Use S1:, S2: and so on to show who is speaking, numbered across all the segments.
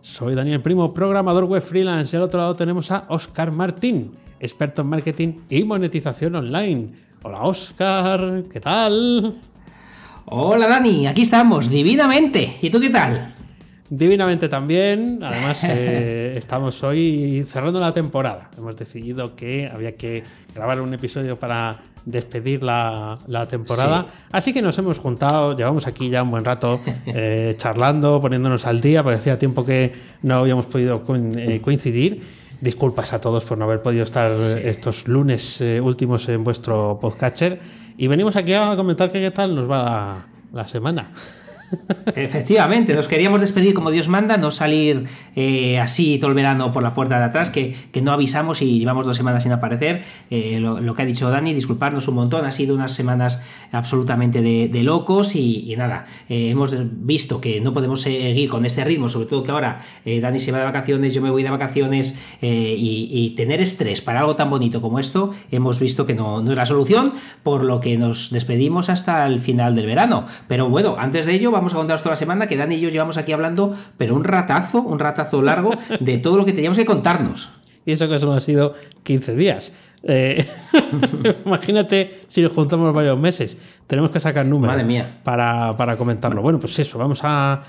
S1: Soy Daniel Primo, programador web freelance y al otro lado tenemos a Oscar Martín, experto en marketing y monetización online. Hola Oscar, ¿qué tal?
S2: Hola Dani, aquí estamos, divinamente. ¿Y tú qué tal?
S1: Divinamente también. Además, eh, estamos hoy cerrando la temporada. Hemos decidido que había que grabar un episodio para despedir la, temporada. Así que nos hemos juntado, llevamos aquí ya un buen rato eh, charlando, poniéndonos al día, porque hacía tiempo que no habíamos podido eh, coincidir. Disculpas a todos por no haber podido estar estos lunes últimos en vuestro podcatcher. Y venimos aquí a comentar qué tal nos va la semana.
S2: Efectivamente, nos queríamos despedir como Dios manda, no salir eh, así todo el verano por la puerta de atrás, que, no avisamos y llevamos dos semanas sin aparecer. Eh, lo, que ha dicho Dani, disculparnos un montón, ha sido unas semanas absolutamente de, locos y, nada, eh, hemos visto que no podemos seguir con este ritmo, sobre todo que ahora Dani se va de vacaciones, yo me voy de vacaciones y, tener estrés para algo tan bonito como esto, hemos visto que no, no es la solución, por lo que nos despedimos hasta el final del verano. Pero bueno, antes de ello, vamos a contaros toda la semana que Dani y yo llevamos aquí hablando, pero un ratazo, un ratazo largo de todo lo que teníamos que contarnos.
S1: Y eso que solo ha sido 15 días. Eh, imagínate si nos juntamos varios meses. Tenemos que sacar números Para, para, comentarlo. Bueno, pues eso, vamos a,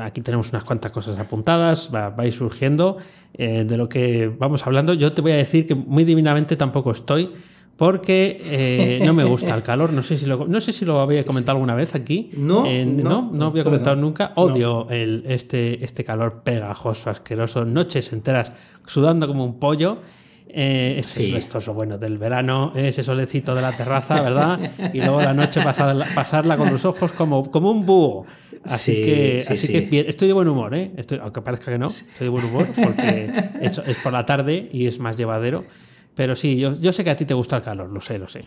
S1: Aquí tenemos unas cuantas cosas apuntadas, va, a ir surgiendo eh, de lo que vamos hablando. Yo te voy a decir que muy divinamente tampoco estoy porque eh, no me gusta el calor. No sé si lo, no sé si lo había comentado alguna vez aquí.
S2: No,
S1: no, no, había comentado nunca. Odio el, este, este calor pegajoso, asqueroso, noches enteras sudando como un pollo. Eh, es, esto es lo bueno del verano, ese solecito de la terraza, ¿verdad? Y luego la noche pasarla, pasarla con los ojos como, como un búho. Así que, así que estoy de buen humor, ¿eh? Estoy, aunque parezca que no, estoy de buen humor porque es, es por la tarde y es más llevadero. Pero sí, yo, yo sé que a ti te gusta el calor, lo sé, lo sé.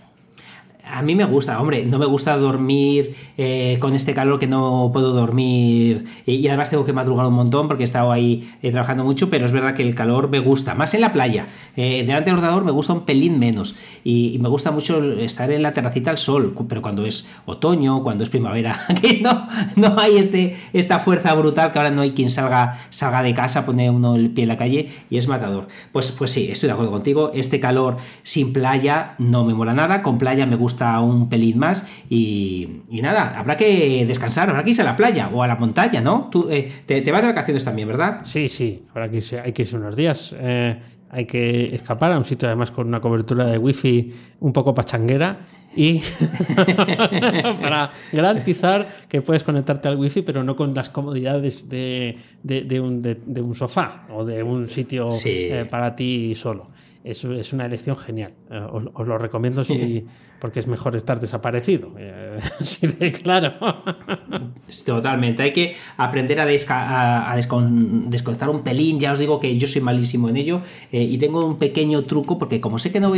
S2: A mí me gusta, hombre, no me gusta dormir eh, con este calor que no puedo dormir y, además tengo que madrugar un montón porque he estado ahí eh, trabajando mucho, pero es verdad que el calor me gusta, más en la playa. Eh, delante del ordenador me gusta un pelín menos y, me gusta mucho estar en la terracita al sol, pero cuando es otoño, cuando es primavera, que no, no hay este, esta fuerza brutal que ahora no hay quien salga, salga de casa, pone uno el pie en la calle y es matador. Pues, pues sí, estoy de acuerdo contigo, este calor sin playa no me mola nada, con playa me gusta un pelín más y, nada, habrá que descansar, habrá que irse a la playa o a la montaña, ¿no? Tú eh, te, vas de vacaciones también, ¿verdad?
S1: Sí, sí, habrá que irse, hay que irse unos días. Eh, hay que escapar a un sitio además con una cobertura de wifi un poco pachanguera y para garantizar que puedes conectarte al wifi pero no con las comodidades de, de, un, sofá o de un sitio eh, para ti solo es, es una elección genial. Eh, os, lo recomiendo si, porque es mejor estar desaparecido. Eh, así de claro.
S2: Totalmente. Hay que aprender a, a, desconectar un pelín. Ya os digo que yo soy malísimo en ello eh, y tengo un pequeño truco porque como sé que no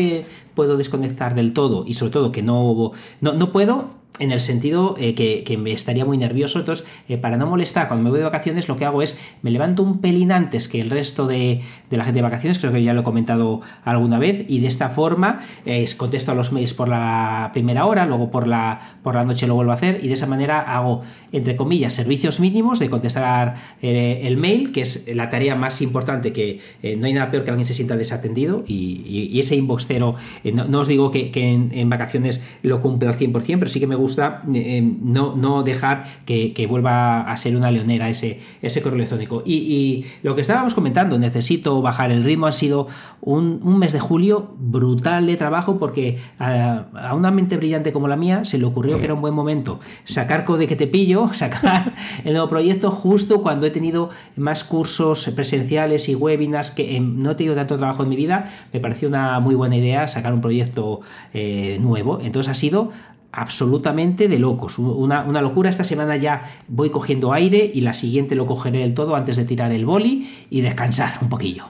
S2: puedo desconectar del todo y sobre todo que no, no, no puedo, en el sentido eh, que, me estaría muy nervioso. Entonces, eh, para no molestar, cuando me voy de vacaciones, lo que hago es me levanto un pelín antes que el resto de, la gente de vacaciones, creo que ya lo he comentado alguna vez, y de esta forma eh, contesto a los mails por la primera hora, luego por la, por la noche lo vuelvo a hacer, y de esa manera hago, entre comillas, servicios mínimos de contestar el mail, que es la tarea más importante, que no hay nada peor que alguien se sienta desatendido, y, ese inbox cero, no, os digo que, en, en, vacaciones lo cumple al 100%, pero sí que me gusta eh, no, dejar que, vuelva a ser una leonera ese, ese correo electrónico. Y, lo que estábamos comentando, necesito bajar el ritmo, ha sido un, mes de julio brutal de trabajo porque a, una mente brillante como la mía se le ocurrió que era un buen momento sacar code que te pillo, sacar el nuevo proyecto justo cuando he tenido más cursos presenciales y webinars que no he tenido tanto trabajo en mi vida, me pareció una muy buena idea sacar un proyecto eh, nuevo. Entonces ha sido absolutamente de locos. Una, una, locura. Esta semana ya voy cogiendo aire y la siguiente lo cogeré del todo antes de tirar el boli y descansar un poquillo.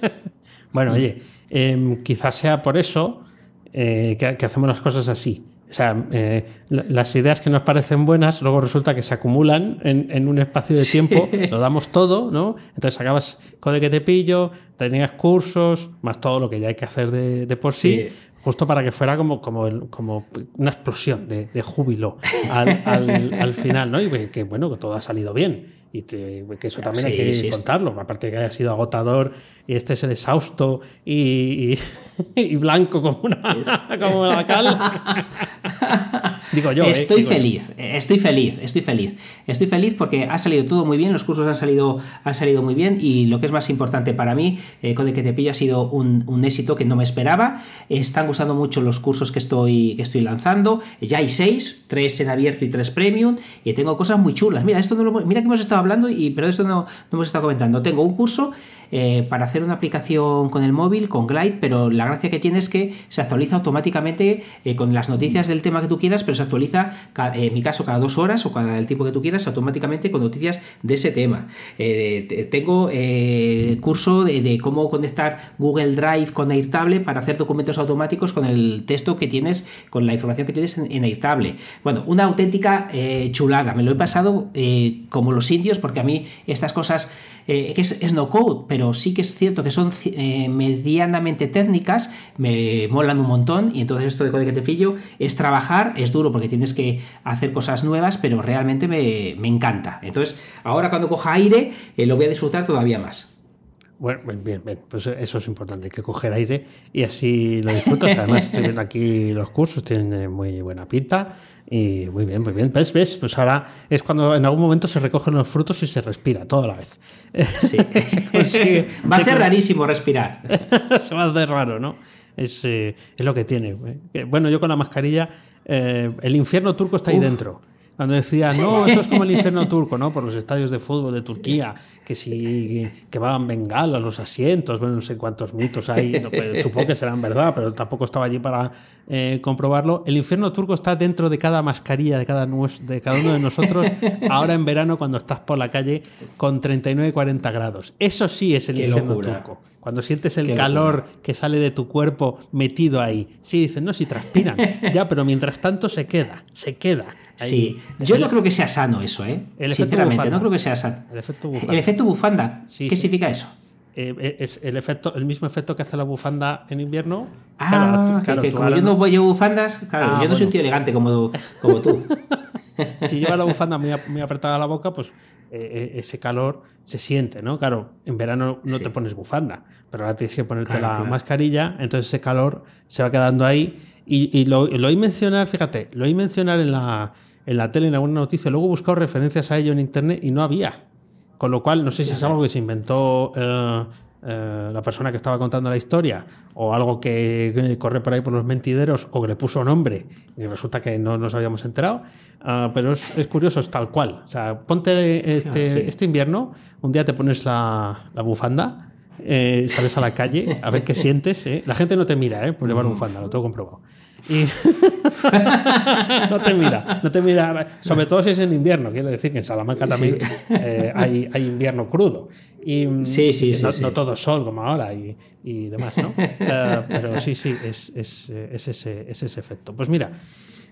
S1: bueno, oye, em, quizás sea por eso eh, que, hacemos las cosas así. O sea, eh, las ideas que nos parecen buenas, luego resulta que se acumulan en, un espacio de tiempo, lo damos todo, ¿no? Entonces acabas code que te pillo, tenías cursos, más todo lo que ya hay que hacer de, por sí, justo para que fuera como, como, como una explosión de, júbilo al, final, ¿no? Y que, bueno, que todo ha salido bien. Y que eso también hay que contarlo. Aparte de que haya sido agotador y este es el exhausto y, y, blanco como una, como la cal.
S2: Digo yo. ¿eh? Estoy feliz, estoy feliz, estoy feliz. Estoy feliz porque ha salido todo muy bien, los cursos han salido, han salido muy bien y lo que es más importante para mí, eh, Code que te pillo ha sido un, un, éxito que no me esperaba. Están gustando mucho los cursos que estoy, que estoy lanzando. Ya hay seis, tres en abierto y tres premium y tengo cosas muy chulas. Mira, esto no lo, mira que hemos estado hablando y pero esto no, no hemos estado comentando. Tengo un curso eh, para hacer una aplicación con el móvil, con Glide, pero la gracia que tiene es que se actualiza automáticamente eh, con las noticias del tema que tú quieras, pero se actualiza, eh, en mi caso, cada dos horas o cada el tipo que tú quieras, automáticamente con noticias de ese tema. tengo curso de, cómo conectar Google Drive con Airtable para hacer documentos automáticos con el texto que tienes, con la información que tienes en, Airtable. Bueno, una auténtica chulada. Me lo he pasado como los indios porque a mí estas cosas que es no code, pero sí que es cierto que son eh, medianamente técnicas, me molan un montón y entonces esto de código que te fillo es trabajar, es duro porque tienes que hacer cosas nuevas, pero realmente me, encanta. Entonces ahora cuando coja aire eh, lo voy a disfrutar todavía más.
S1: Bueno, bien, bien, pues eso es importante, que coger aire y así lo disfrutas. Además, estoy viendo aquí los cursos, tienen muy buena pinta. Y muy bien, muy bien. ¿Ves? ¿Ves? Pues ahora es cuando en algún momento se recogen los frutos y se respira toda la vez.
S2: Sí. va a ser rarísimo respirar.
S1: se va a hacer raro, ¿no? Es, eh, es lo que tiene. ¿eh? Bueno, yo con la mascarilla, eh, el infierno turco está ahí dentro. Cuando decía, no, eso es como el infierno turco, ¿no? Por los estadios de fútbol de Turquía, que si que van bengalas los asientos, bueno, no sé cuántos mitos hay, pues, supongo que serán verdad, pero tampoco estaba allí para eh, comprobarlo. El infierno turco está dentro de cada mascarilla de cada, de cada uno de nosotros, ahora en verano cuando estás por la calle con 39 y 40 grados. Eso sí es el infierno turco. Cuando sientes el calor que sale de tu cuerpo metido ahí. Sí, dicen, no, si transpiran. ya, pero mientras tanto se queda, se queda
S2: sí, yo no creo que sea sano eso, ¿eh? El Sinceramente, no creo que sea sano.
S1: El efecto bufanda.
S2: El efecto bufanda. ¿Qué significa eso?
S1: Eh, eh, es el efecto, el mismo efecto que hace la bufanda en invierno.
S2: Ah, claro, que, como yo no llevo bufandas, claro, ah, yo no soy un tío elegante como, como tú.
S1: si lleva la bufanda muy, muy, apretada a la boca, pues eh, ese calor se siente, ¿no? Claro, en verano no te pones bufanda, pero ahora tienes que ponerte la mascarilla, entonces ese calor se va quedando ahí. Y, y lo, lo oí mencionar, fíjate, lo oí mencionar en la, en la tele en alguna noticia. Luego he buscado referencias a ello en internet y no había. Con lo cual, no sé si es algo que se inventó eh, eh, la persona que estaba contando la historia o algo que, corre por ahí por los mentideros o que le puso nombre y resulta que no nos habíamos enterado. Ah, pero es, curioso, es tal cual. O sea, ponte este, este invierno, un día te pones la, bufanda. Eh, sales a la calle a ver qué sientes. La gente no te mira ¿eh? por llevar mm. bufanda, lo tengo comprobado. Y no te mira, no te mira, sobre todo si es en invierno, quiero decir que en Salamanca también eh, hay, hay, invierno crudo. Y
S2: sí, sí,
S1: no,
S2: sí,
S1: no, todo sol como ahora y, y demás, ¿no? Eh, pero sí, sí, es, es, es, ese, es ese efecto. Pues mira,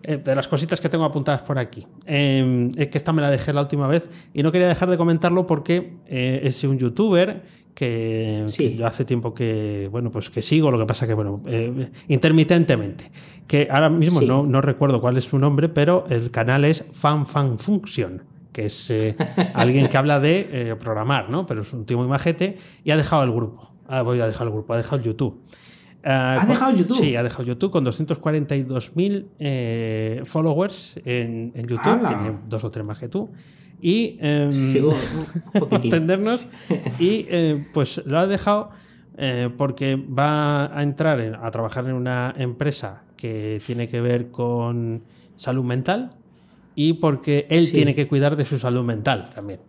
S1: eh, de las cositas que tengo apuntadas por aquí. es que esta me la dejé la última vez y no quería dejar de comentarlo porque es un youtuber que, yo hace tiempo que, bueno, pues que sigo, lo que pasa que, bueno, eh, intermitentemente, que ahora mismo no, no, recuerdo cuál es su nombre, pero el canal es Fan Fan Function, que es eh, alguien que habla de eh, programar, ¿no? Pero es un tío muy majete y ha dejado el grupo. Ah, voy a dejar el grupo, ha dejado el YouTube.
S2: ¿Ha dejado YouTube?
S1: Sí, ha dejado YouTube con 242.000 followers en, en YouTube. Tiene dos o tres más que tú y eh, entendernos y eh, pues lo ha dejado eh, porque va a entrar a trabajar en una empresa que tiene que ver con salud mental y porque él tiene que cuidar de su salud mental también.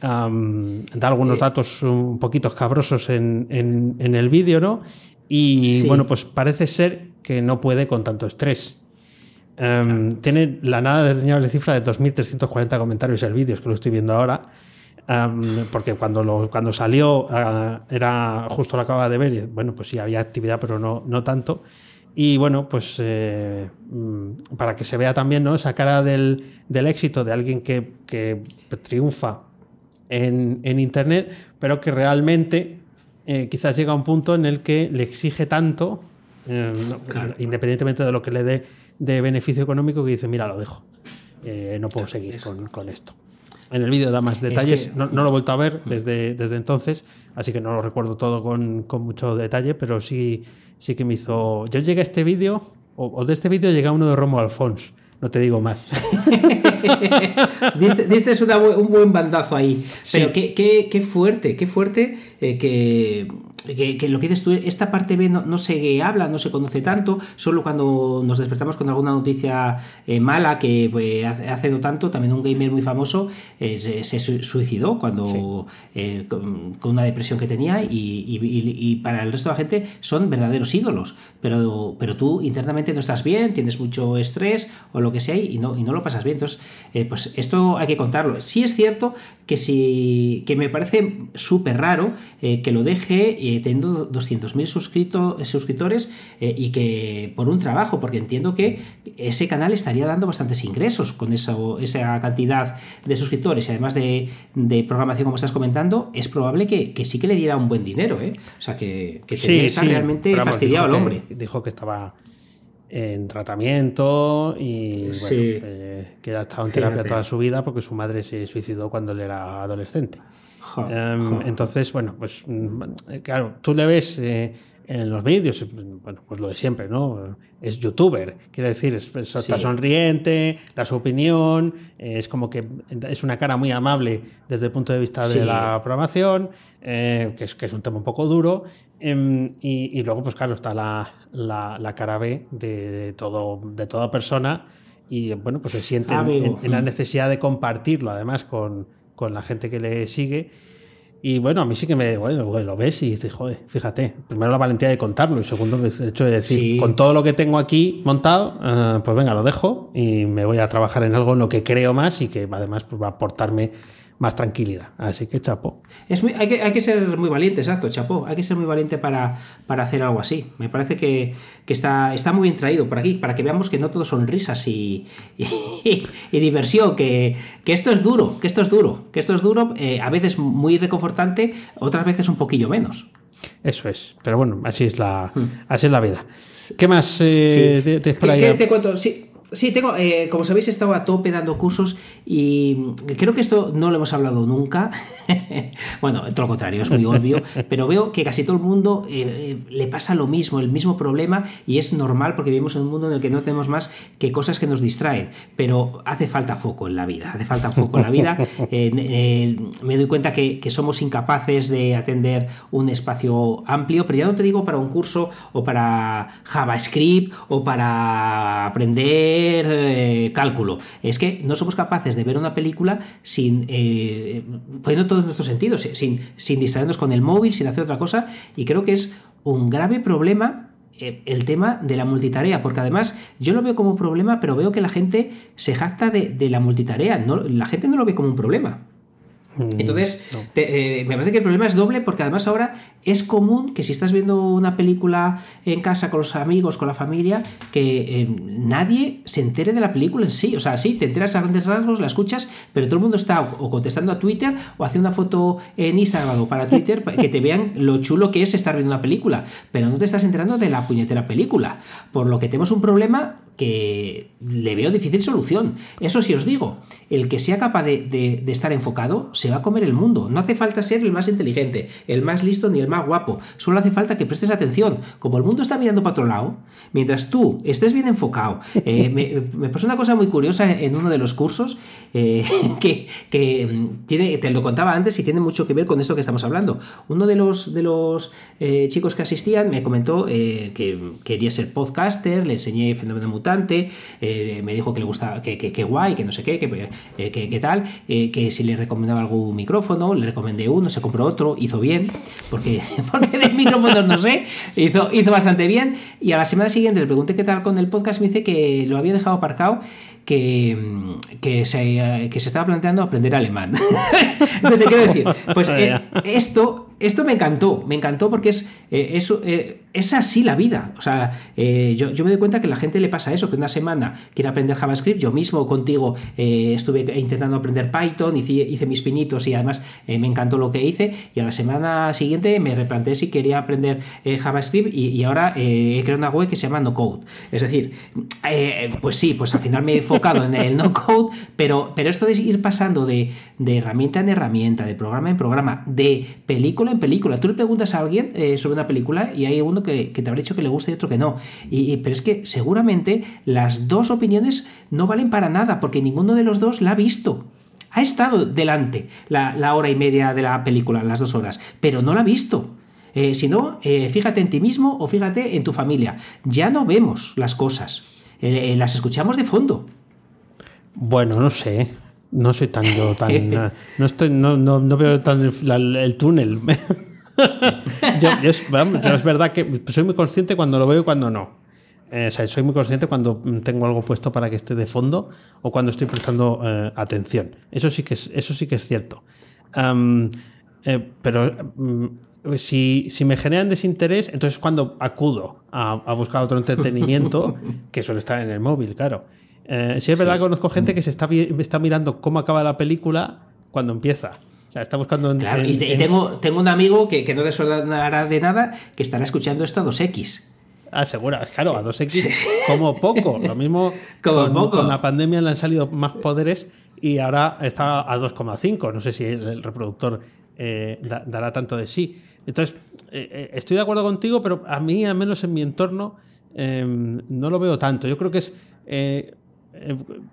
S1: da algunos datos un poquito cabrosos en, en, el vídeo, ¿no? Y bueno, pues parece ser que no puede con tanto estrés. Em, tiene la nada desdeñable cifra de 2.340 comentarios el vídeo, es que lo estoy viendo ahora. Em, porque cuando, lo, cuando salió eh, era justo lo acababa de ver y bueno, pues sí, había actividad, pero no, no tanto. Y bueno, pues eh, mm, para que se vea también ¿no? esa cara del, del éxito de alguien que, que triunfa en, en, Internet, pero que realmente eh, quizás llega a un punto en el que le exige tanto, eh, no, independientemente de lo que le dé de beneficio económico, que dice, mira, lo dejo, no puedo seguir con, con esto. En el vídeo da más detalles, es que, no, no, lo he vuelto a ver desde, desde entonces, así que no lo recuerdo todo con, con mucho detalle, pero sí, sí que me hizo... Yo llegué a este vídeo, o, o, de este vídeo llegué a uno de Romo Alfons, no te digo más.
S2: diste, diste una, un buen bandazo ahí, pero qué, qué, qué, fuerte, qué fuerte eh, que que, que, lo que dices tú, esta parte B no, no, se habla, no se conoce tanto, solo cuando nos despertamos con alguna noticia eh, mala que pues, hace no tanto, también un gamer muy famoso eh, se, suicidó cuando sí. eh, con, con, una depresión que tenía y, y, y, para el resto de la gente son verdaderos ídolos, pero, pero tú internamente no estás bien, tienes mucho estrés o lo que sea y no, y no lo pasas bien, entonces pues esto hay que contarlo. Sí es cierto que, si, que me parece súper raro que lo deje eh, teniendo 200.000 suscrito, suscriptores eh, y que por un trabajo, porque entiendo que ese canal estaría dando bastantes ingresos con eso, esa cantidad de suscriptores y además de, de, programación como estás comentando, es probable que, que, sí que le diera un buen dinero. ¿eh? O sea, que, que
S1: sí,
S2: sí, realmente vamos, fastidiado al hombre.
S1: Que, dijo que estaba en tratamiento y bueno, sí. eh, que ha estado en terapia Fíjate. toda su vida porque su madre se suicidó cuando él era adolescente. Ja, um, ja. Entonces, bueno, pues claro, tú le ves eh, en los vídeos, bueno, pues lo de siempre, ¿no? Es youtuber, quiere decir, es, es, está sí. sonriente, da su opinión, es como que es una cara muy amable desde el punto de vista sí. de la programación, eh, que, es, que es un tema un poco duro, eh, y, y, luego, pues claro, está la, la, la cara B de, de, todo, de toda persona, y bueno, pues se siente en, en, en, la necesidad de compartirlo, además, con, con la gente que le sigue y bueno, a mí sí que me bueno, lo ves y dices, joder, fíjate, primero la valentía de contarlo y segundo el hecho de decir, sí. con todo lo que tengo aquí montado, uh, pues venga, lo dejo y me voy a trabajar en algo en lo que creo más y que además pues, va a aportarme más tranquilidad. Así que chapó.
S2: Es muy, hay, que, hay que ser muy valiente, exacto, chapó. Hay que ser muy valiente para, para hacer algo así. Me parece que, que, está, está muy bien traído por aquí, para que veamos que no todo son risas y, y, y diversión, que, que, esto es duro, que esto es duro, que esto es duro, eh, a veces muy reconfortante, otras veces un poquillo menos.
S1: Eso es, pero bueno, así es la, hmm. así es la vida. ¿Qué más eh, sí. te, te,
S2: ¿Qué, ¿Qué, te cuento? Sí, Sí, tengo, eh, como sabéis, he estado a tope dando cursos y creo que esto no lo hemos hablado nunca. bueno, todo lo contrario, es muy obvio, pero veo que casi todo el mundo eh, le pasa lo mismo, el mismo problema y es normal porque vivimos en un mundo en el que no tenemos más que cosas que nos distraen, pero hace falta foco en la vida, hace falta foco en la vida. Eh, eh, me doy cuenta que, que, somos incapaces de atender un espacio amplio, pero ya no te digo para un curso o para JavaScript o para aprender eh, cálculo. Es que no somos capaces de ver una película sin eh, poniendo todos nuestros sentidos, sin, sin distraernos con el móvil, sin hacer otra cosa. Y creo que es un grave problema eh, el tema de la multitarea, porque además yo lo veo como un problema, pero veo que la gente se jacta de, de la multitarea. No, la gente no lo ve como un problema. Mm, Entonces, no. te, eh, me parece que el problema es doble porque además ahora es común que si estás viendo una película en casa con los amigos, con la familia, que eh, nadie se entere de la película en sí. O sea, sí, te enteras a grandes rasgos, la escuchas, pero todo el mundo está o, contestando a Twitter o haciendo una foto en Instagram o para Twitter que te vean lo chulo que es estar viendo una película, pero no te estás enterando de la puñetera película. Por lo que tenemos un problema que le veo difícil solución. Eso sí os digo, el que sea capaz de, estar enfocado se va a comer el mundo. No hace falta ser el más inteligente, el más listo ni el más guapo. Solo hace falta que prestes atención. Como el mundo está mirando para otro lado, mientras tú estés bien enfocado. Eh, me, me, pasó una cosa muy curiosa en uno de los cursos eh, que, que, mm, tiene, te lo contaba antes y tiene mucho que ver con esto que estamos hablando. Uno de los, de los eh, chicos que asistían me comentó que quería ser podcaster, le enseñé Fenómeno Mutante me dijo que le gustaba, que, que, que, guay, que no sé qué, que, que, tal, que si le recomendaba algún micrófono, le recomendé uno, se compró otro, hizo bien, porque porque, porque de micrófonos no sé, hizo, hizo bastante bien. Y a la semana siguiente le pregunté qué tal con el podcast, me dice que lo había dejado aparcado que, que, se, que se estaba planteando aprender alemán. Entonces, te quiero decir, pues eh, esto, esto me encantó, me encantó porque es, eh, eh, es así la vida. O sea, eh, yo, yo, me doy cuenta que a la gente le pasa eso, que una semana quiere aprender JavaScript. Yo mismo contigo eh, estuve intentando aprender Python, hice, hice mis pinitos y además me encantó lo que hice. Y a la semana siguiente me replanteé si quería aprender JavaScript y, y ahora he creado una web que se llama No Code. Es decir, pues sí, pues al final me he enfocado en el No Code, pero, pero esto de ir pasando de, de herramienta en herramienta, de programa en programa, de película en película. Tú le preguntas a alguien eh, sobre una película y hay uno que, te habrá dicho que le gusta y otro que no. Y, pero es que seguramente las dos opiniones no valen para nada porque ninguno de los dos la ha visto. Ha estado delante la, hora y media de la película, las dos horas, pero no la ha visto. Eh, si no, eh, fíjate en ti mismo o fíjate en tu familia. Ya no vemos las cosas, las escuchamos de fondo.
S1: Bueno, no sé. No soy tan yo tan. no, estoy, no, no, no veo tan el, el túnel. yo, yo, vamos, yo, es verdad que soy muy consciente cuando lo veo y cuando no. Eh, o sea, soy muy consciente cuando tengo algo puesto para que esté de fondo o cuando estoy prestando eh, atención. Eso sí que es, eso sí que es cierto. Um, eh, pero um, si, si, me generan desinterés, entonces es cuando acudo a, a, buscar otro entretenimiento que suele estar en el móvil, claro. Eh, si es verdad que conozco gente que se está, está mirando cómo acaba la película cuando empieza. O sea, está buscando. En,
S2: claro, en, y, y tengo, tengo, un amigo que, que no te sonará de nada que estará escuchando esto a 2X.
S1: Ah, claro, a 2X sí. como poco. Lo mismo
S2: como
S1: con,
S2: poco.
S1: con, la pandemia le han salido más poderes y ahora está a 2,5. No sé si el, reproductor eh, da, dará tanto de sí. Entonces, eh, estoy de acuerdo contigo, pero a mí, al menos en mi entorno, eh, no lo veo tanto. Yo creo que es eh,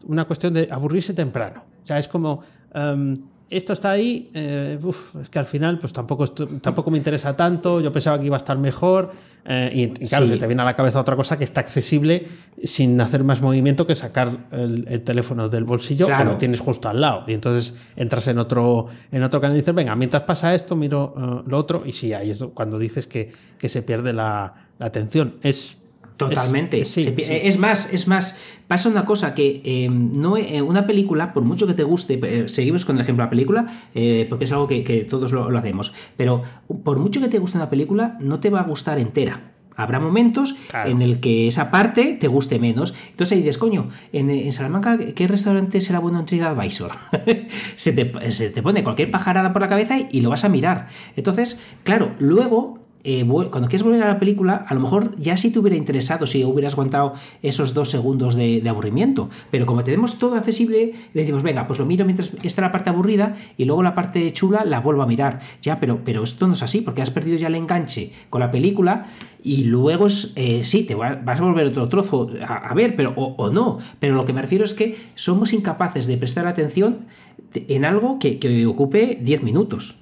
S1: una cuestión de aburrirse temprano. O sea, es como. Um, esto está ahí, eh, uf, es que al final pues tampoco, tampoco me interesa tanto, yo pensaba que iba a estar mejor eh, y, y, claro, sí. se te viene a la cabeza otra cosa que está accesible sin hacer más movimiento que sacar el, el teléfono del bolsillo claro. que lo tienes justo al lado y entonces entras en otro, en otro canal y dices, venga, mientras pasa esto miro uh, lo otro y sí, ahí es cuando dices que, que se pierde la, la atención. Es
S2: Totalmente. Es, sí, sí. es, más, es más, pasa una cosa que eh, no eh, una película, por mucho que te guste, eh, seguimos con el ejemplo de la película, eh, porque es algo que, que todos lo, lo, hacemos, pero por mucho que te guste una película, no te va a gustar entera. Habrá momentos claro. en el que esa parte te guste menos. Entonces ahí dices, coño, en, en Salamanca, ¿qué restaurante será bueno en TripAdvisor? se, te, se te pone cualquier pajarada por la cabeza y, y lo vas a mirar. Entonces, claro, luego eh, cuando quieres volver a la película, a lo mejor ya sí te hubiera interesado si hubieras aguantado esos dos segundos de, aburrimiento. Pero como tenemos todo accesible, decimos, venga, pues lo miro mientras está la parte aburrida y luego la parte chula la vuelvo a mirar. Ya, pero, pero esto no es así, porque has perdido ya el enganche con la película y luego eh, sí, te vas a volver otro trozo a, ver, pero o, o, no. Pero lo que me refiero es que somos incapaces de prestar atención en algo que, que ocupe 10 minutos.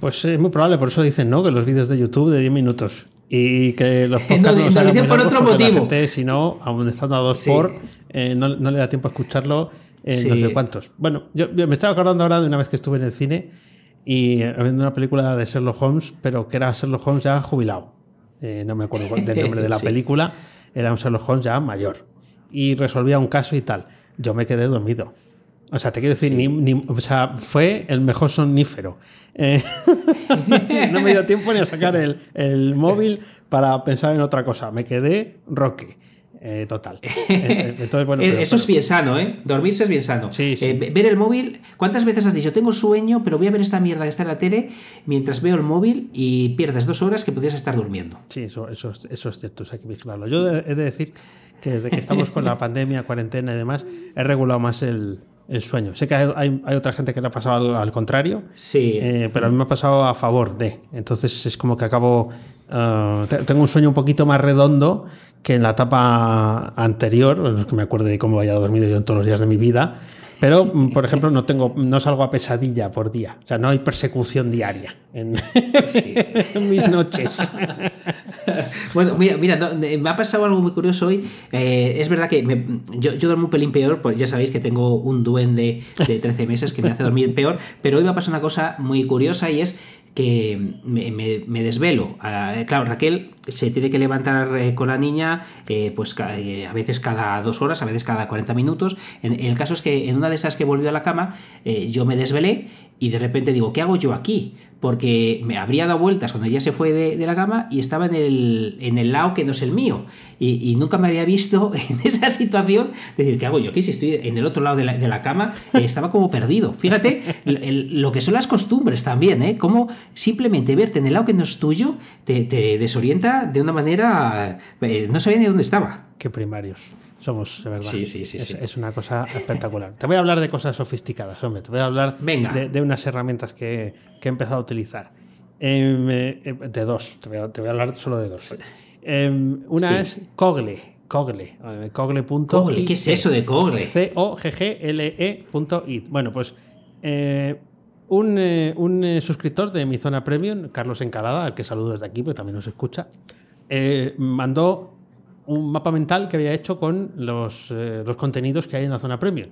S1: Pues es muy probable, por eso dicen, ¿no? Que los vídeos de YouTube de 10 minutos y que los podcasts no,
S2: no, no dicen por otro motivo.
S1: Gente, si no, aún estando a dos sí. por, eh, no, no, le da tiempo a escucharlo en sí. no sé cuántos. Bueno, yo, yo, me estaba acordando ahora de una vez que estuve en el cine y viendo una película de Sherlock Holmes, pero que era Sherlock Holmes ya jubilado. Eh, no me acuerdo del nombre de la sí. película. Era un Sherlock Holmes ya mayor. Y resolvía un caso y tal. Yo me quedé dormido. O sea, te quiero decir, sí. ni, ni, o sea, fue el mejor sonífero. Eh, no me dio tiempo ni a sacar el, el, móvil para pensar en otra cosa. Me quedé roque. Eh, total.
S2: Eh, entonces, bueno, pero, Eso es bien sano, ¿eh? Dormirse es bien sano.
S1: Sí, sí.
S2: Eh, ver el móvil. ¿Cuántas veces has dicho, tengo sueño, pero voy a ver esta mierda que está en la tele mientras veo el móvil y pierdes dos horas que podrías estar durmiendo?
S1: Sí, eso, eso, eso es cierto. Hay que vigilarlo. Yo he de decir que desde que estamos con la pandemia, cuarentena y demás, he regulado más el, el sueño. Sé que hay, hay, otra gente que le ha pasado al, al contrario,
S2: sí.
S1: Eh, pero a mí me ha pasado a favor de. Entonces es como que acabo. Uh, tengo un sueño un poquito más redondo que en la etapa anterior, no es que me acuerde de cómo haya dormido yo en todos los días de mi vida. Pero, mm, por ejemplo, no tengo, no salgo a pesadilla por día. O sea, no hay persecución diaria en, mis noches.
S2: bueno, mira, mira, me ha pasado algo muy curioso hoy. Eh, es verdad que me, yo, yo, duermo un pelín peor, pues ya sabéis que tengo un duende de 13 meses que me hace dormir peor, pero hoy me ha pasado una cosa muy curiosa y es que me, desvelo. claro, Raquel se tiene que levantar eh, con la niña eh, pues eh, a veces cada dos horas, a veces cada 40 minutos. El caso es que en una de esas que volvió a la cama, yo me desvelé y de repente digo, ¿qué hago yo aquí? Porque me habría dado vueltas cuando ella se fue de, la cama y estaba en el, en el lado que no es el mío. Y, nunca me había visto en esa situación de decir, ¿qué hago yo aquí? Si estoy en el otro lado de la, cama, estaba como perdido. Fíjate lo que son las costumbres también, ¿eh? Cómo simplemente verte en el lado que no es tuyo te, desorienta de una manera... Eh, no sabía ni dónde estaba.
S1: Qué primarios somos, de verdad.
S2: Sí, sí, sí
S1: es, una cosa espectacular. Te voy a hablar de cosas sofisticadas, hombre. Te voy a hablar De, unas herramientas que, he empezado a utilizar. Em, eh, eh, de dos, te voy, a, hablar solo de dos. Em, una es Cogle. Cogle. Cogle.
S2: Cogle. ¿Qué es eso de Cogle?
S1: C-O-G-G-L-E.it. Bueno, pues un, eh, un eh, suscriptor de mi zona premium, Carlos Encalada, al que saludo desde aquí, porque también nos escucha, mandó un mapa mental que había hecho con los, los, contenidos que hay en la zona premium.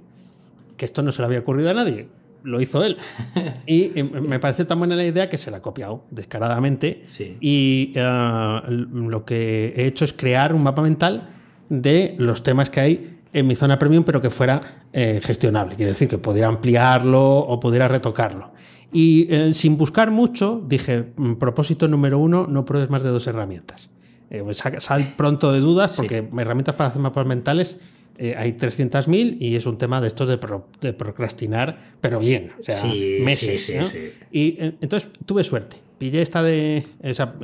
S1: Que esto no se le había ocurrido a nadie, lo hizo él. Y me parece tan buena la idea que se la ha copiado descaradamente. Y lo que he hecho es crear un mapa mental de los temas que hay en mi zona premium, pero que fuera eh, gestionable. Quiere decir que pudiera ampliarlo o pudiera retocarlo. Y eh, sin buscar mucho, dije, mm, propósito número uno, no pruebes más de dos herramientas. Eh, pues sal pronto de dudas, porque herramientas para hacer mapas mentales hay 300.000 y es un tema de estos de, procrastinar, pero bien, o sea, meses. Y entonces tuve suerte. Pillé esta de.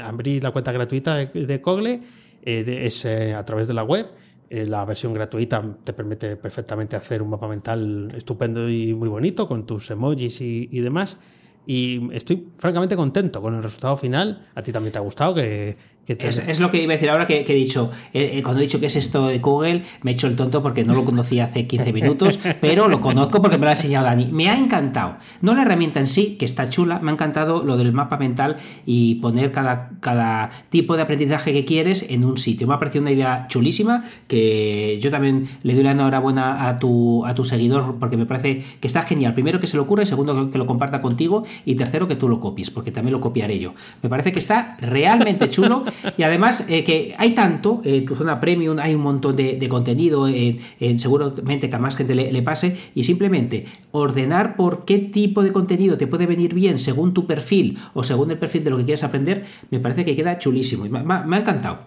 S1: abrí la cuenta gratuita de, de Cogle, es a través de la web eh, la versión gratuita te permite perfectamente hacer un mapa mental estupendo y muy bonito con tus emojis y, y demás. Y estoy francamente contento con el resultado final. A ti también te ha gustado que,
S2: es, lo que iba a decir ahora que, he dicho. Eh, eh, cuando he dicho que es esto de Google, me he hecho el tonto porque no lo conocía hace 15 minutos, pero lo conozco porque me lo ha enseñado Dani. Me ha encantado. No la herramienta en sí, que está chula, me ha encantado lo del mapa mental y poner cada, cada tipo de aprendizaje que quieres en un sitio. Me ha parecido una idea chulísima que yo también le doy la enhorabuena a tu, a tu seguidor porque me parece que está genial. Primero que se le ocurra, segundo que lo comparta contigo y tercero que tú lo copies, porque también lo copiaré yo. Me parece que está realmente chulo y además eh, que hay tanto, en eh, tu zona premium hay un montón de, contenido, eh, seguramente que a más gente le, pase, y simplemente ordenar por qué tipo de contenido te puede venir bien según tu perfil o según el perfil de lo que quieres aprender, me parece que queda chulísimo y me, ha encantado.